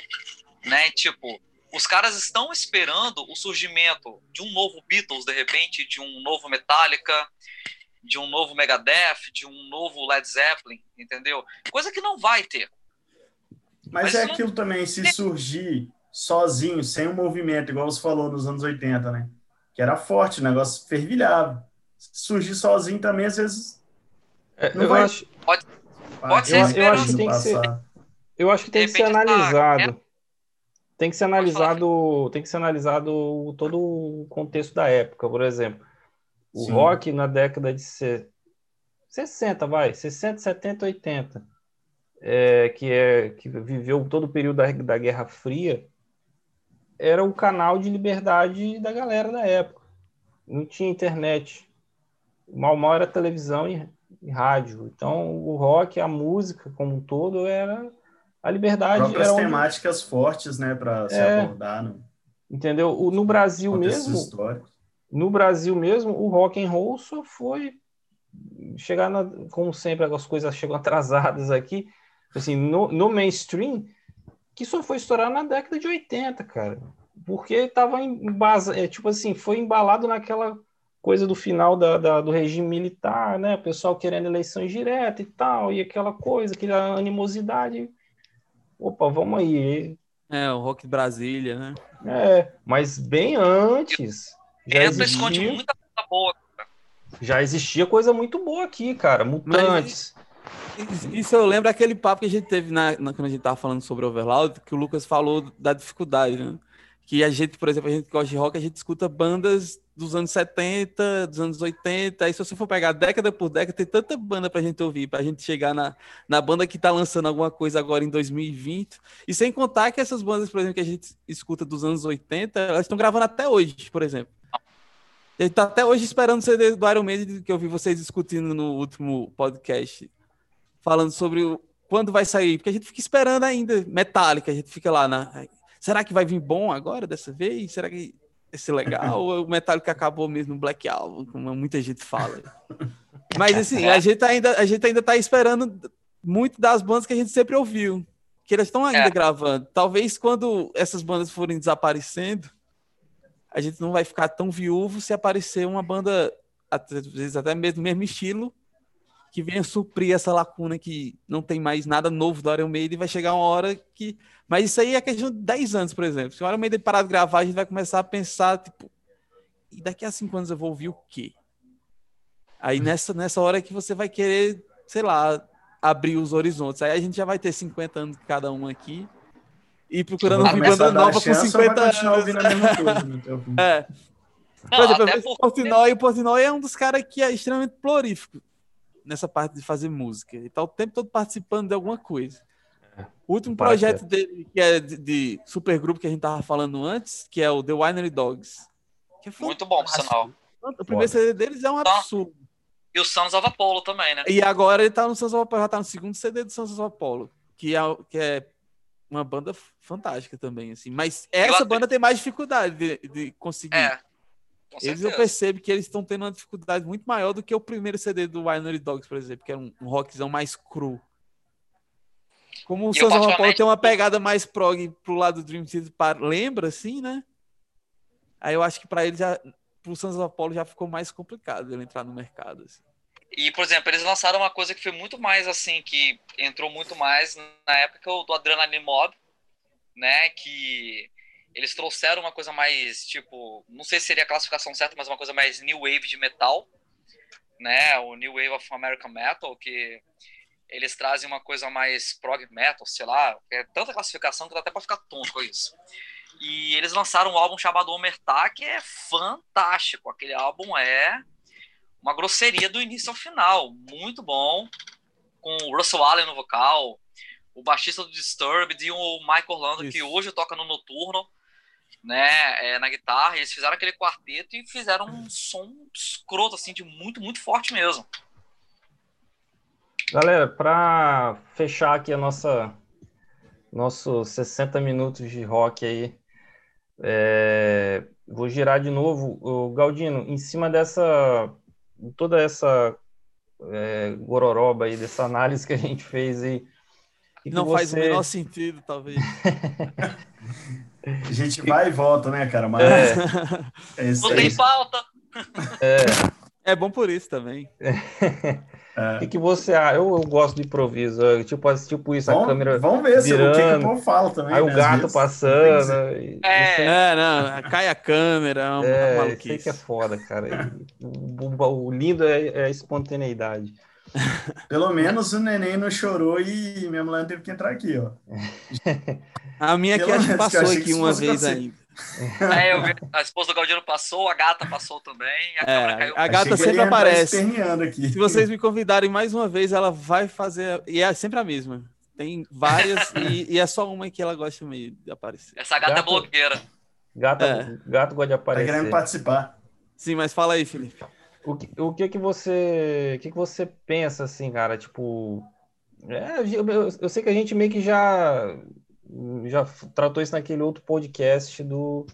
né? Tipo, os caras estão esperando o surgimento de um novo Beatles, de repente, de um novo Metallica, de um novo Megadeth, de um novo Led Zeppelin, entendeu? Coisa que não vai ter. Mas, Mas é não- aquilo também, se surgir sozinho, sem um movimento, igual você falou nos anos 80, né? Que era forte, o negócio fervilhava. Surgir sozinho também, às vezes. É, Não eu, vai- acho, Pode vai ser eu esperança. acho que tem que ser- eu acho que tem que ser tá, analisado. Tem que ser falar, analisado, tem que ser analisado todo o contexto da época, por exemplo. O Sim. rock na década de se- 60, vai, 60, 70, 80, é, que, é, que viveu todo o período da, da Guerra Fria, era o canal de liberdade da galera da época. não tinha internet. Mal mal era televisão e, e rádio. Então o rock, a música como um todo era a liberdade. Próprias onde- temáticas fortes, né, para se É. abordar no entendeu? O- No Brasil mesmo, no Brasil mesmo, o rock and roll só foi chegar na, como sempre as coisas chegam atrasadas aqui, assim, no, no mainstream, que só foi estourar na década de 80, cara. Porque estava embasa, é, tipo assim, foi embalado naquela coisa do final da, da- do regime militar, né? O pessoal querendo eleições diretas e tal, e aquela coisa, aquela animosidade. Opa, vamos aí. É, o Rock de Brasília, né? É, mas bem antes. Já Essa esconde existia, muita coisa boa. já existia coisa muito boa aqui, cara. Mutantes. Isso- Isso eu lembro aquele papo que a gente teve na, na- quando a gente tava falando sobre Overloud, que o Lucas falou da dificuldade, né? Que a gente, por exemplo, a gente gosta de rock, a gente escuta bandas dos anos 70, dos anos 80, aí se você for pegar década por década, tem tanta banda pra gente ouvir, pra gente chegar na, na banda que tá lançando alguma coisa agora em 2020. E sem contar que essas bandas, por exemplo, que a gente escuta dos anos 80, elas estão gravando até hoje, por exemplo. A gente tá até hoje esperando o CD do Iron Maiden que eu vi vocês discutindo no último podcast falando sobre o, quando vai sair, porque a gente fica esperando ainda Metallica, a gente fica lá na será que vai vir bom agora dessa vez? Será que vai ser legal ou o Metallica acabou mesmo no Black Album, como muita gente fala. Mas assim, a gente ainda a gente ainda tá esperando muito das bandas que a gente sempre ouviu, que elas estão ainda É. gravando. Talvez quando essas bandas forem desaparecendo, a gente não vai ficar tão viúvo se aparecer uma banda às vezes até mesmo mesmo estilo que venha suprir essa lacuna que não tem mais nada novo do Iron Maiden e vai chegar uma hora que. Mas isso aí é questão de 10 anos, por exemplo. Se o Iron Maiden parar de gravar, a gente vai começar a pensar, tipo, e daqui a 5 anos eu vou ouvir o quê? Aí nessa, nessa hora que você vai querer, sei lá, abrir os horizontes. Aí a gente já vai ter 50 anos cada um aqui e procurando ouvir banda nova com chance ou 50 vai continuar anos. coisa teu fim? É. Por Não, exemplo, eu até vejo o porque- Portnoy, o Portnoy é um dos caras que é extremamente prolífico nessa parte de fazer música. Ele tá o tempo todo participando de alguma coisa. O último projeto dele, que é de, de supergrupo que a gente tava falando antes, que é o The Winery Dogs. que é Muito bom, por sinal. O primeiro CD deles é um absurdo. E o Sons of Apollo também, né? E agora ele tá no Sons of Apollo, já tá no segundo CD do Sons of Apollo, que é, que é uma banda fantástica também, assim. Mas essa banda tem mais dificuldade de, de conseguir. É. Com Eles eu certeza. percebo que eles estão tendo uma dificuldade muito maior do que o primeiro CD do Winery Dogs, por exemplo, que era um, um rockzão mais cru. Como o eu, Apollo particularmente, tem uma pegada mais prog pro lado do Dream Theater, lembra assim, né? Aí eu acho que para ele já pro of Apollo já ficou mais complicado ele entrar no mercado. assim. E, por exemplo, eles lançaram uma coisa que foi muito mais assim, que entrou muito mais na época do Adrenaline Mob, né? Que eles trouxeram uma coisa mais, tipo, não sei se seria a classificação certa, mas uma coisa mais new wave de metal, né? O New Wave of American Metal, que eles trazem uma coisa mais prog metal, sei lá, é tanta classificação que dá até pra ficar tonto com isso. E eles lançaram um álbum chamado Omertá, que é fantástico. Aquele álbum é uma grosseria do início ao final. Muito bom. Com o Russell Allen no vocal, o baixista do Disturbed e o Michael Orlando, que Isso. hoje toca no Noturno, né, é, na guitarra. Eles fizeram aquele quarteto e fizeram um som escroto, assim, de muito, muito forte mesmo. Galera, para fechar aqui a nossa nossos 60 minutos de rock aí, é, vou girar de novo o Galdino em cima dessa toda essa é, gororoba aí dessa análise que a gente fez aí. que que Não faz o você- menor sentido, talvez. A gente vai e volta, né, cara? Mas É, é isso Não tem pauta! É bom por isso também. o que, que você acha? Eu, eu gosto do improviso, é, tipo, tipo isso, a Vamos, câmera. vamos ver se, o que, que o virando, povo fala também. Aí o né, às gato vezes. passando. e- É. É, não, cai a câmera, é uma É, isso que é foda, cara. O, o- o lindo é, é a espontaneidade. Pelo menos o neném não chorou e minha mulher teve que entrar aqui, ó. A minha Pelo acho que que passou que aqui uma vez você. ainda. É, eu vi- a esposa do Galdino passou, a gata passou também, a É, caiu. a gata Achei que sempre aparece. Se vocês me convidarem mais uma vez, ela vai fazer. E é sempre a mesma. Tem várias e, e é só uma que ela gosta meio de aparecer. Essa gata é Gato. blogueira. Gato, É. gato gosta de Tá querendo aparecer. participar. Sim, mas fala aí, Felipe. O que, o que que você, o que que você pensa assim, cara? Tipo, é, eu, eu- eu sei que a gente meio que já já tratou isso naquele outro podcast do,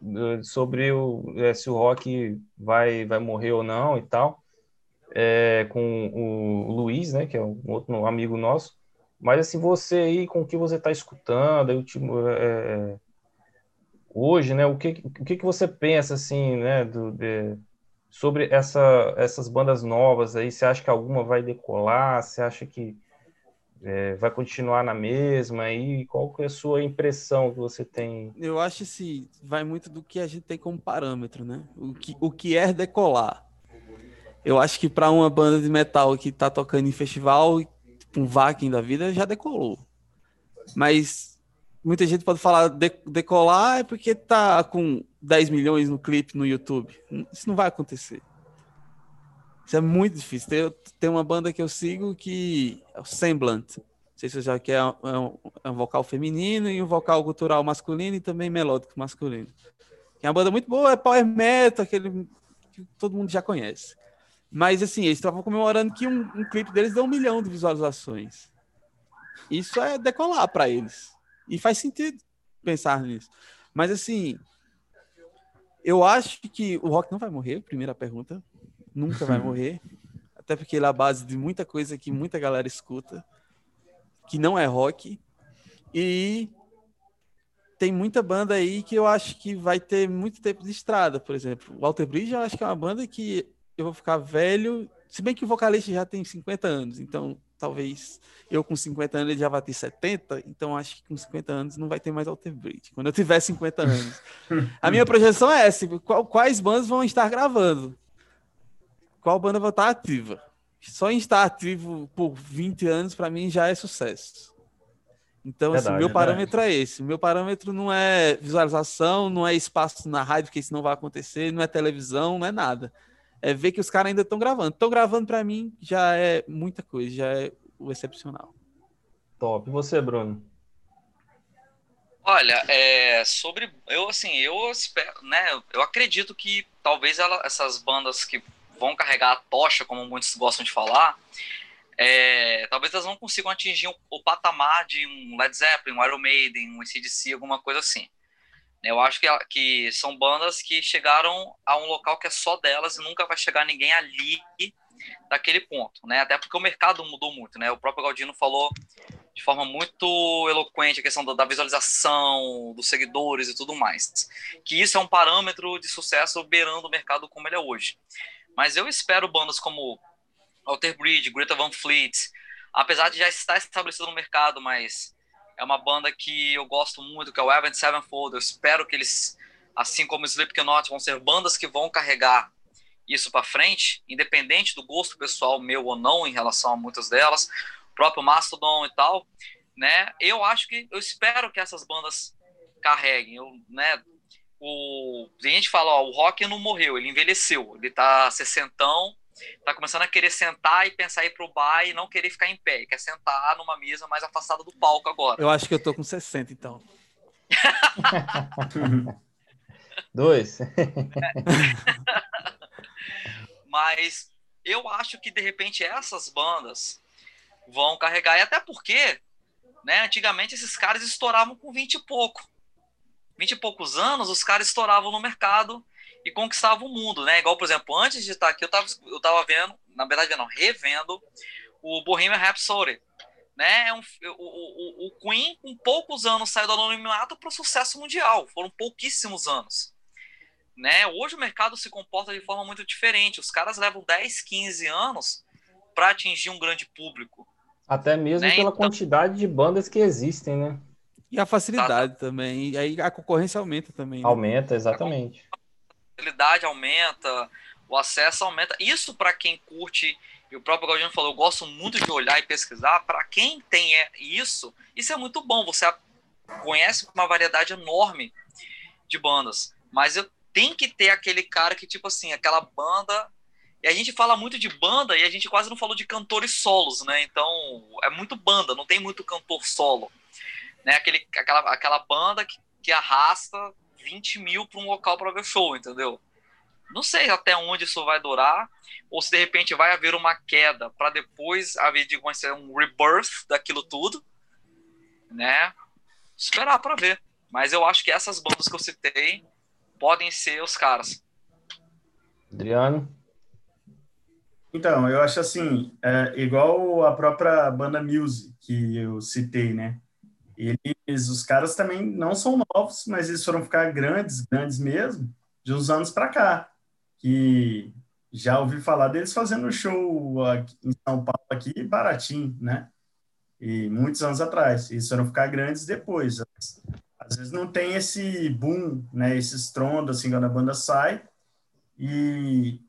do- sobre o, é, se o Rock vai vai morrer ou não e tal, é, com o Luiz, né, que é um outro amigo nosso. Mas assim, você aí com o que você está escutando, aí, o tipo, é, hoje, né, o que o que que você pensa assim, né, do, de- sobre essa, essas bandas novas aí, você acha que alguma vai decolar? Você acha que é, vai continuar na mesma? aí qual que é a sua impressão que você tem? Eu acho que vai muito do que a gente tem como parâmetro, né? O que, o que é decolar. Eu acho que para uma banda de metal que tá tocando em festival, tipo um Vakin da vida, já decolou. Mas muita gente pode falar de, decolar é porque tá com 10 milhões no clipe no YouTube. Isso não vai acontecer. Isso é muito difícil. Tem, tem uma banda que eu sigo que é o Semblant. Não sei se você já quer, é um, é um vocal feminino e um vocal cultural masculino e também melódico masculino. É uma banda muito boa, é power metal, aquele que todo mundo já conhece. Mas assim, eles estavam comemorando que um, um clipe deles deu um milhão de visualizações. Isso é decolar para eles. E faz sentido pensar nisso. Mas assim, eu acho que o rock não vai morrer, primeira pergunta. Nunca vai morrer. Até porque ele é a base de muita coisa que muita galera escuta, que não é rock. E tem muita banda aí que eu acho que vai ter muito tempo de estrada, por exemplo. O Walter Bridge eu acho que é uma banda que eu vou ficar velho, se bem que o vocalista já tem 50 anos, então talvez eu com 50 anos ele já vai ter 70, então acho que com 50 anos não vai ter mais Walter Bridge. Quando eu tiver 50 anos. A minha projeção é essa, qual, quais bandas vão estar gravando? Qual banda vai estar ativa? Só em estar ativo por 20 anos para mim já é sucesso. Então, assim, Verdade, meu verdade. parâmetro é esse. O meu parâmetro não é visualização, não é espaço na rádio, porque isso não vai acontecer, não é televisão, não é nada. É ver que os caras ainda estão gravando. Estão gravando para mim já é muita coisa, já é o excepcional. Top. E você, Bruno? Olha, é, sobre eu assim, eu espero, né? Eu acredito que talvez ela- essas bandas que vão carregar a tocha, como muitos gostam de falar, é, talvez elas não consigam atingir o, o patamar de um Led Zeppelin, um Iron Maiden, um ACDC, alguma coisa assim. Eu acho que, que são bandas que chegaram a um local que é só delas e nunca vai chegar ninguém ali daquele ponto, né? Até porque o mercado mudou muito, né? O próprio Galdino falou de forma muito eloquente a questão da, da visualização, dos seguidores e tudo mais. Que isso é um parâmetro de sucesso beirando o mercado como ele é hoje. Mas eu espero bandas como Alter Bridge, Greta Van Fleet, apesar de já estar estabelecido no mercado, mas é uma banda que eu gosto muito, que é o Avenged Sevenfold. Eu espero que eles, assim como Slipknot, vão ser bandas que vão carregar isso para frente, independente do gosto pessoal meu ou não em relação a muitas delas, o próprio Mastodon e tal, né? Eu acho que eu espero que essas bandas carreguem, eu, né? O a gente fala, ó, o rock não morreu, ele envelheceu, ele tá sessentão, tá começando a querer sentar e pensar em ir pro bar e não querer ficar em pé, ele quer sentar numa mesa mais afastada do palco agora. Eu acho que eu tô com 60, então. Dois. Mas eu acho que de repente essas bandas vão carregar, e até porque, né, antigamente esses caras estouravam com 20 e pouco. 20 e poucos anos, os caras estouravam no mercado e conquistavam o mundo, né? Igual, por exemplo, antes de estar aqui, eu tava, eu tava vendo, na verdade, não, revendo o Bohemian Rhapsody. Né? É um, o, o, o Queen, com poucos anos, saiu do anonimato para o sucesso mundial. Foram pouquíssimos anos né? Hoje o mercado se comporta de forma muito diferente. Os caras levam 10, 15 anos para atingir um grande público. Até mesmo Né, pela então- quantidade de bandas que existem, né? E a facilidade também. E aí a concorrência aumenta também. né? Aumenta, exatamente. A qualidade aumenta, o acesso aumenta. Isso para quem curte, e o próprio Galdino falou, eu gosto muito de olhar e pesquisar. Para quem tem é- isso, isso é muito bom. Você conhece uma variedade enorme de bandas. Mas eu tem que ter aquele cara que, tipo assim, aquela banda. E a gente fala muito de banda e a gente quase não falou de cantores solos, né? Então, é muito banda, não tem muito cantor solo. Né? Aquele, aquela, aquela banda que, que arrasta 20 mil para um local para ver show, entendeu? Não sei até onde isso vai durar, ou se de repente vai haver uma queda para depois haver, digamos assim, um rebirth daquilo tudo, né? Esperar para ver. Mas eu acho que essas bandas que eu citei podem ser os caras. Adriano? Então, eu acho assim, é, igual a própria banda Muse, que eu citei, né? Eles, os caras também não são novos, mas eles foram ficar grandes, grandes mesmo, de uns anos para cá. Que já ouvi falar deles fazendo show aqui, em São Paulo aqui, baratinho, né? E muitos anos atrás. Eles foram ficar grandes depois. Às vezes não tem esse boom, né? Esse estrondo, assim, quando a banda sai. E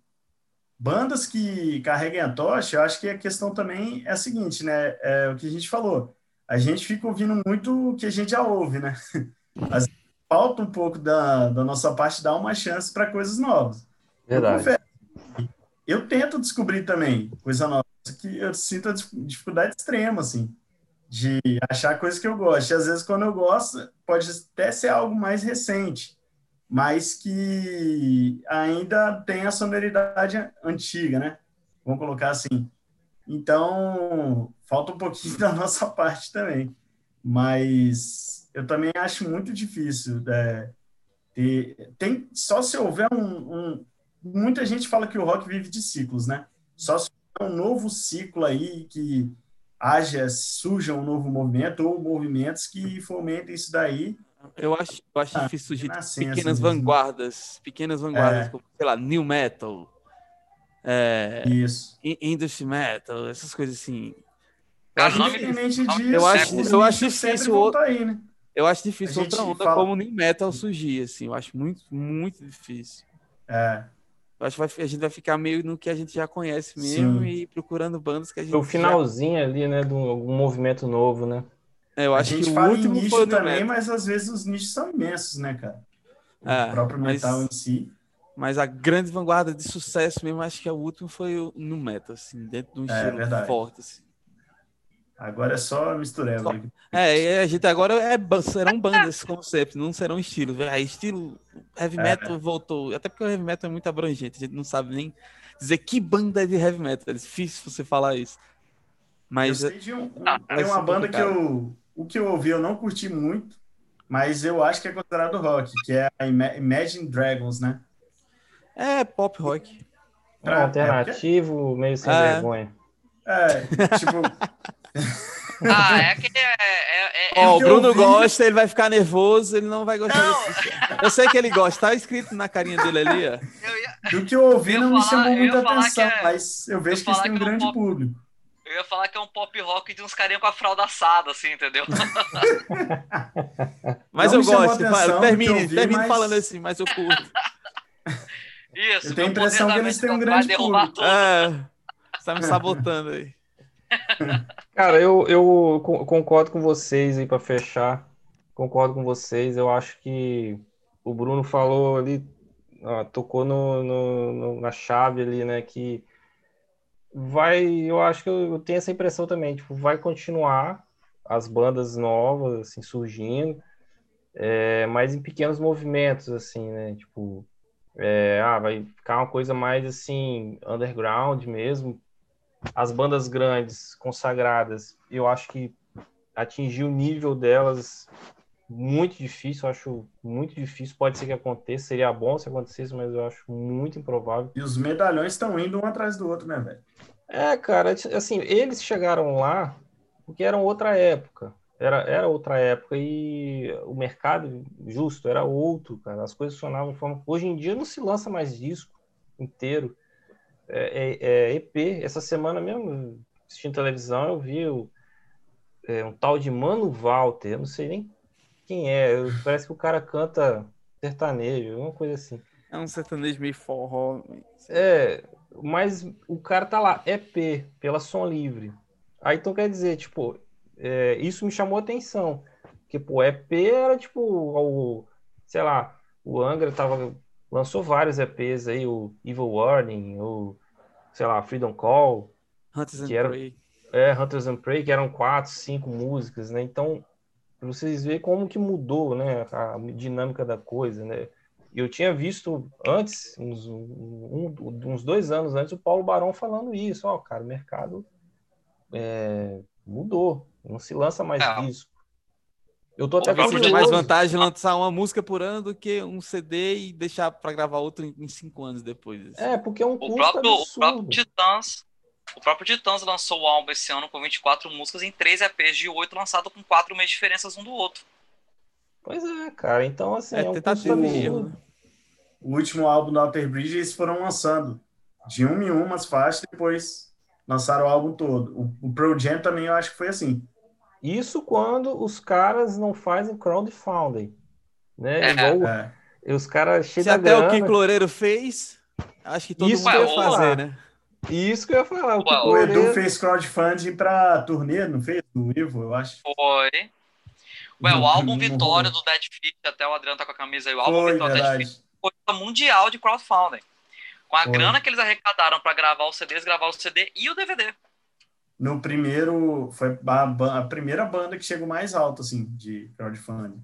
bandas que carreguem a tocha, eu acho que a questão também é a seguinte, né? É o que a gente falou. A gente fica ouvindo muito o que a gente já ouve, né? Às vezes, falta um pouco da, da nossa parte dar uma chance para coisas novas. Verdade. Eu, eu, tento descobrir também coisa nova, que eu sinto a dificuldade extrema, assim, de achar coisas que eu gosto. E às vezes, quando eu gosto, pode até ser algo mais recente mas que ainda tem a sonoridade antiga, né? Vamos colocar assim. Então, falta um pouquinho da nossa parte também. Mas eu também acho muito difícil. É, ter, tem, só se houver um, um, Muita gente fala que o rock vive de ciclos, né? Só se houver um novo ciclo aí que haja, surja um novo movimento ou movimentos que fomentem isso daí eu acho, eu acho ah, difícil surgir pequenas vanguardas, pequenas vanguardas, é. como, sei lá, new metal, é, Isso. industry metal, essas coisas assim. Eu acho, disso, eu acho, eu acho difícil outro, aí, né? Eu acho difícil outra onda fala... como new metal surgir, assim. Eu acho muito, muito difícil. É. Eu acho que vai, a gente vai ficar meio no que a gente já conhece mesmo Sim. e procurando bandas que a gente. O finalzinho já... ali, né, de um, um movimento novo, né? É, eu acho a gente que o último em nicho também, mas às vezes os nichos são imensos, né, cara? O é, próprio metal mas, em si. Mas a grande vanguarda de sucesso mesmo, acho que o último foi no metal, assim, dentro de um é, estilo forte. Assim. Agora é só mistureba. Só... É, a gente agora é, serão bandas esse conceito, não serão estilos. É, estilo heavy é. metal é. voltou. Até porque o heavy metal é muito abrangente, a gente não sabe nem dizer que banda é de heavy metal. É difícil você falar isso. Mas eu sei de um, ah, tem uma banda que eu o que eu ouvi eu não curti muito, mas eu acho que é considerado rock, que é a Imagine Dragons, né? É pop rock. É, alternativo, é, meio sem é. vergonha. É, tipo. ah, é aquele. É, é, é, oh, o Bruno ouvi... gosta, ele vai ficar nervoso, ele não vai gostar não. desse. Eu sei que ele gosta, tá escrito na carinha dele ali, ó. Do que eu ouvi, eu não falar, me chamou muita atenção, é- mas eu vejo eu que eles têm um grande pop... público. Eu ia falar que é um pop rock de uns carinha com a fralda assada, assim, entendeu? mas não eu gosto. Atenção, termine, termine mas... falando assim, mas eu curto. Isso, eu tenho a impressão que eles têm um grande público. É, você tá me sabotando aí. Cara, eu, eu concordo com vocês aí para fechar. Concordo com vocês. Eu acho que o Bruno falou ali, ó, tocou no, no, no, na chave ali, né? Que vai, eu acho que eu, tenho essa impressão também, tipo, vai continuar as bandas novas, assim, surgindo, é, mas em pequenos movimentos, assim, né, tipo, é, ah, vai ficar uma coisa mais, assim, underground mesmo, as bandas grandes, consagradas, eu acho que atingir o nível delas muito difícil, eu acho muito difícil. Pode ser que aconteça, seria bom se acontecesse, mas eu acho muito improvável. E os medalhões estão indo um atrás do outro, né, velho? É, cara, assim, eles chegaram lá porque era outra época. Era, era outra época e o mercado justo era outro, cara. As coisas funcionavam de forma. Hoje em dia não se lança mais disco inteiro. É, é, é EP. Essa semana mesmo, assistindo televisão, eu vi o, é, um tal de Mano Walter. Eu não sei nem quem é. Parece que o cara canta sertanejo, uma coisa assim. É um sertanejo meio forró. É, mas o cara tá lá, EP, pela Som Livre. Aí então quer dizer, tipo, é, isso me chamou a atenção. Porque, pô, EP era tipo, o, sei lá, o Angra tava, lançou vários EPs aí, o Evil Warning, o, sei lá, Freedom Call. Hunters and era, Prey. É, Hunters and Prey, que eram quatro, cinco músicas, né? Então, pra vocês verem como que mudou, né, a dinâmica da coisa, né? Eu tinha visto antes, uns, um, uns dois anos antes, o Paulo Barão falando isso. Ó, cara, o mercado é, mudou. Não se lança mais É. disco. Eu tô até O próprio curioso. mais vantagem lançar uma música por ano do que um CD e deixar pra gravar outro em, em cinco anos depois. É, porque é um O custo próprio, o próprio Titãs. O próprio Titãs lançou o álbum esse ano com 24 músicas em 3 EPs de 8 lançado com 4 meses de diferenças um do outro. Pois é, cara. Então, assim, É, é, um tentativa né? O último álbum do Alter Bridge eles foram lançando de uma em uma umas faixas, depois lançaram o álbum todo. O, o Pearl Jam também eu acho que foi assim. Isso quando os caras não fazem crowdfunding. Né? É. Igual É. os caras cheios Se até o grana. Kiko Loureiro fez, acho que todo Isso mundo que ia fazer, né? Isso que eu ia falar. O O Edu Loureiro- fez crowdfunding para turnê, não fez? No Ivo, eu acho. Foi. Ué, o álbum Vitória do Dead Fish, até o Adriano tá com a camisa aí, o álbum Foi, Vitória do Dead Fish verdade. foi mundial de crowdfunding. Com a Foi. grana que eles arrecadaram pra gravar os CDs, gravar o CD e o DVD. No primeiro, foi a, a primeira banda que chegou mais alto, assim, de crowdfunding.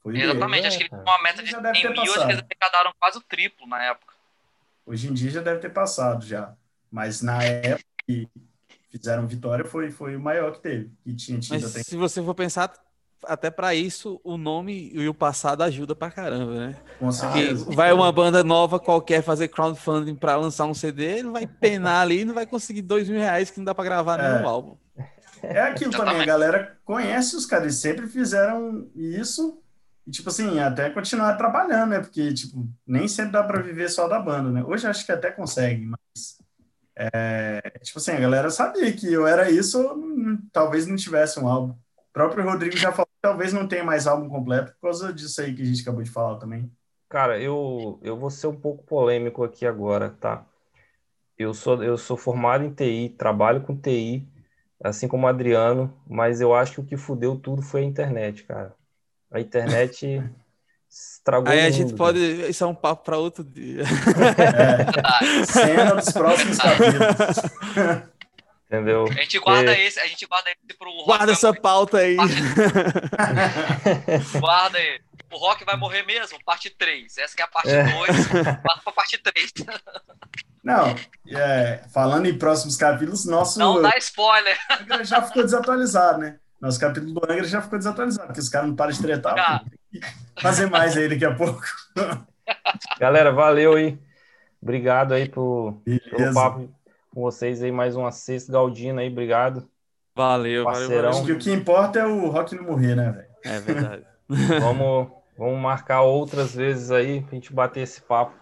Foi dele. Exatamente, é, acho que cara. tinham uma meta de Já deve 100 ter mil, acho que passado. eles arrecadaram quase o triplo na época. Hoje em dia já deve ter passado já. Mas na época que fizeram Vitória foi, foi o maior que teve. Que tinha tido Mas até. se você for pensar, até pra isso, o nome e o passado ajuda pra caramba, né? Com Porque certeza. vai uma banda nova qualquer fazer crowdfunding pra lançar um CD, ele vai penar ali e não vai conseguir dois mil reais que não dá pra gravar É. nenhum álbum. É aquilo também, a galera conhece os caras, eles sempre fizeram isso e, tipo assim, até continuar trabalhando, né? Porque, tipo, nem sempre dá pra viver só da banda, né? Hoje acho que até consegue, mas, é, tipo assim, a galera sabia que eu era isso, talvez não tivesse um álbum. O próprio Rodrigo já falou que talvez não tenha mais álbum completo por causa disso aí que a gente acabou de falar também. Cara, eu, eu vou ser um pouco polêmico aqui agora, tá? Eu sou, eu sou formado em TI, trabalho com TI, assim como o Adriano, mas eu acho que o que fudeu tudo foi a internet, cara. A internet estragou Aí o a gente mundo, pode. Isso é um papo pra outro dia. É, cena dos próximos capítulos. entendeu? A gente guarda É. esse, a gente guarda esse pro Rock. Guarda essa morrer. pauta aí. Guarda aí. O Rock vai morrer mesmo? Parte 3. Essa que é a parte É. 2. Guarda pra parte 3. Não, é, falando em próximos capítulos, nosso Não dá spoiler. Já ficou desatualizado, né? Nosso capítulo do Angra já ficou desatualizado, porque os caras não param de tretar. Fazer mais aí daqui a pouco. Galera, valeu aí. Obrigado aí por, pelo papo com vocês aí, mais uma sexta Galdina aí, obrigado. Valeu, valeu, Parceirão. Acho que valeu. o que importa é o rock não morrer, né, velho? É verdade. Vamos, vamos marcar outras vezes aí pra gente bater esse papo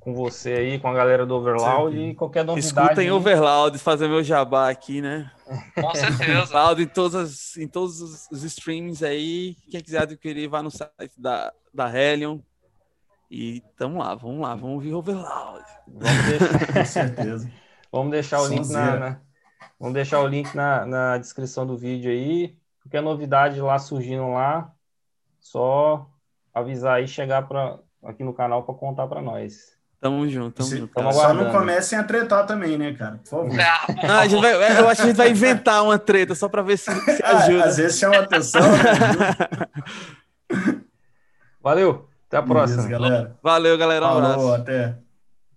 com você aí, com a galera do Overloud Certeza. e qualquer novidade. Escutem. Overloud, fazer meu jabá aqui, né? Com certeza. Overloud em, todas, as- em todos os, streams aí. Quem quiser adquirir, vá no site da, da Hellion. E tamo lá, vamos lá, vamos ouvir Overloud. Vamos deixar, Com certeza. vamos deixar o link na, na- vamos deixar o link na, na descrição do vídeo aí. Qualquer novidade lá surgindo lá, só avisar aí, chegar pra, aqui no canal para contar para nós. Tamo junto, tamo Se- junto. Tamo Só não comecem a tretar também, né, cara? Por favor. Não, a gente favor. vai- eu acho que a gente vai inventar uma treta só pra ver se, se Ah, ajuda. às vezes chama atenção. né? Valeu, até a Beleza, próxima. galera. Valeu, galera. Um abraço. Falou, até.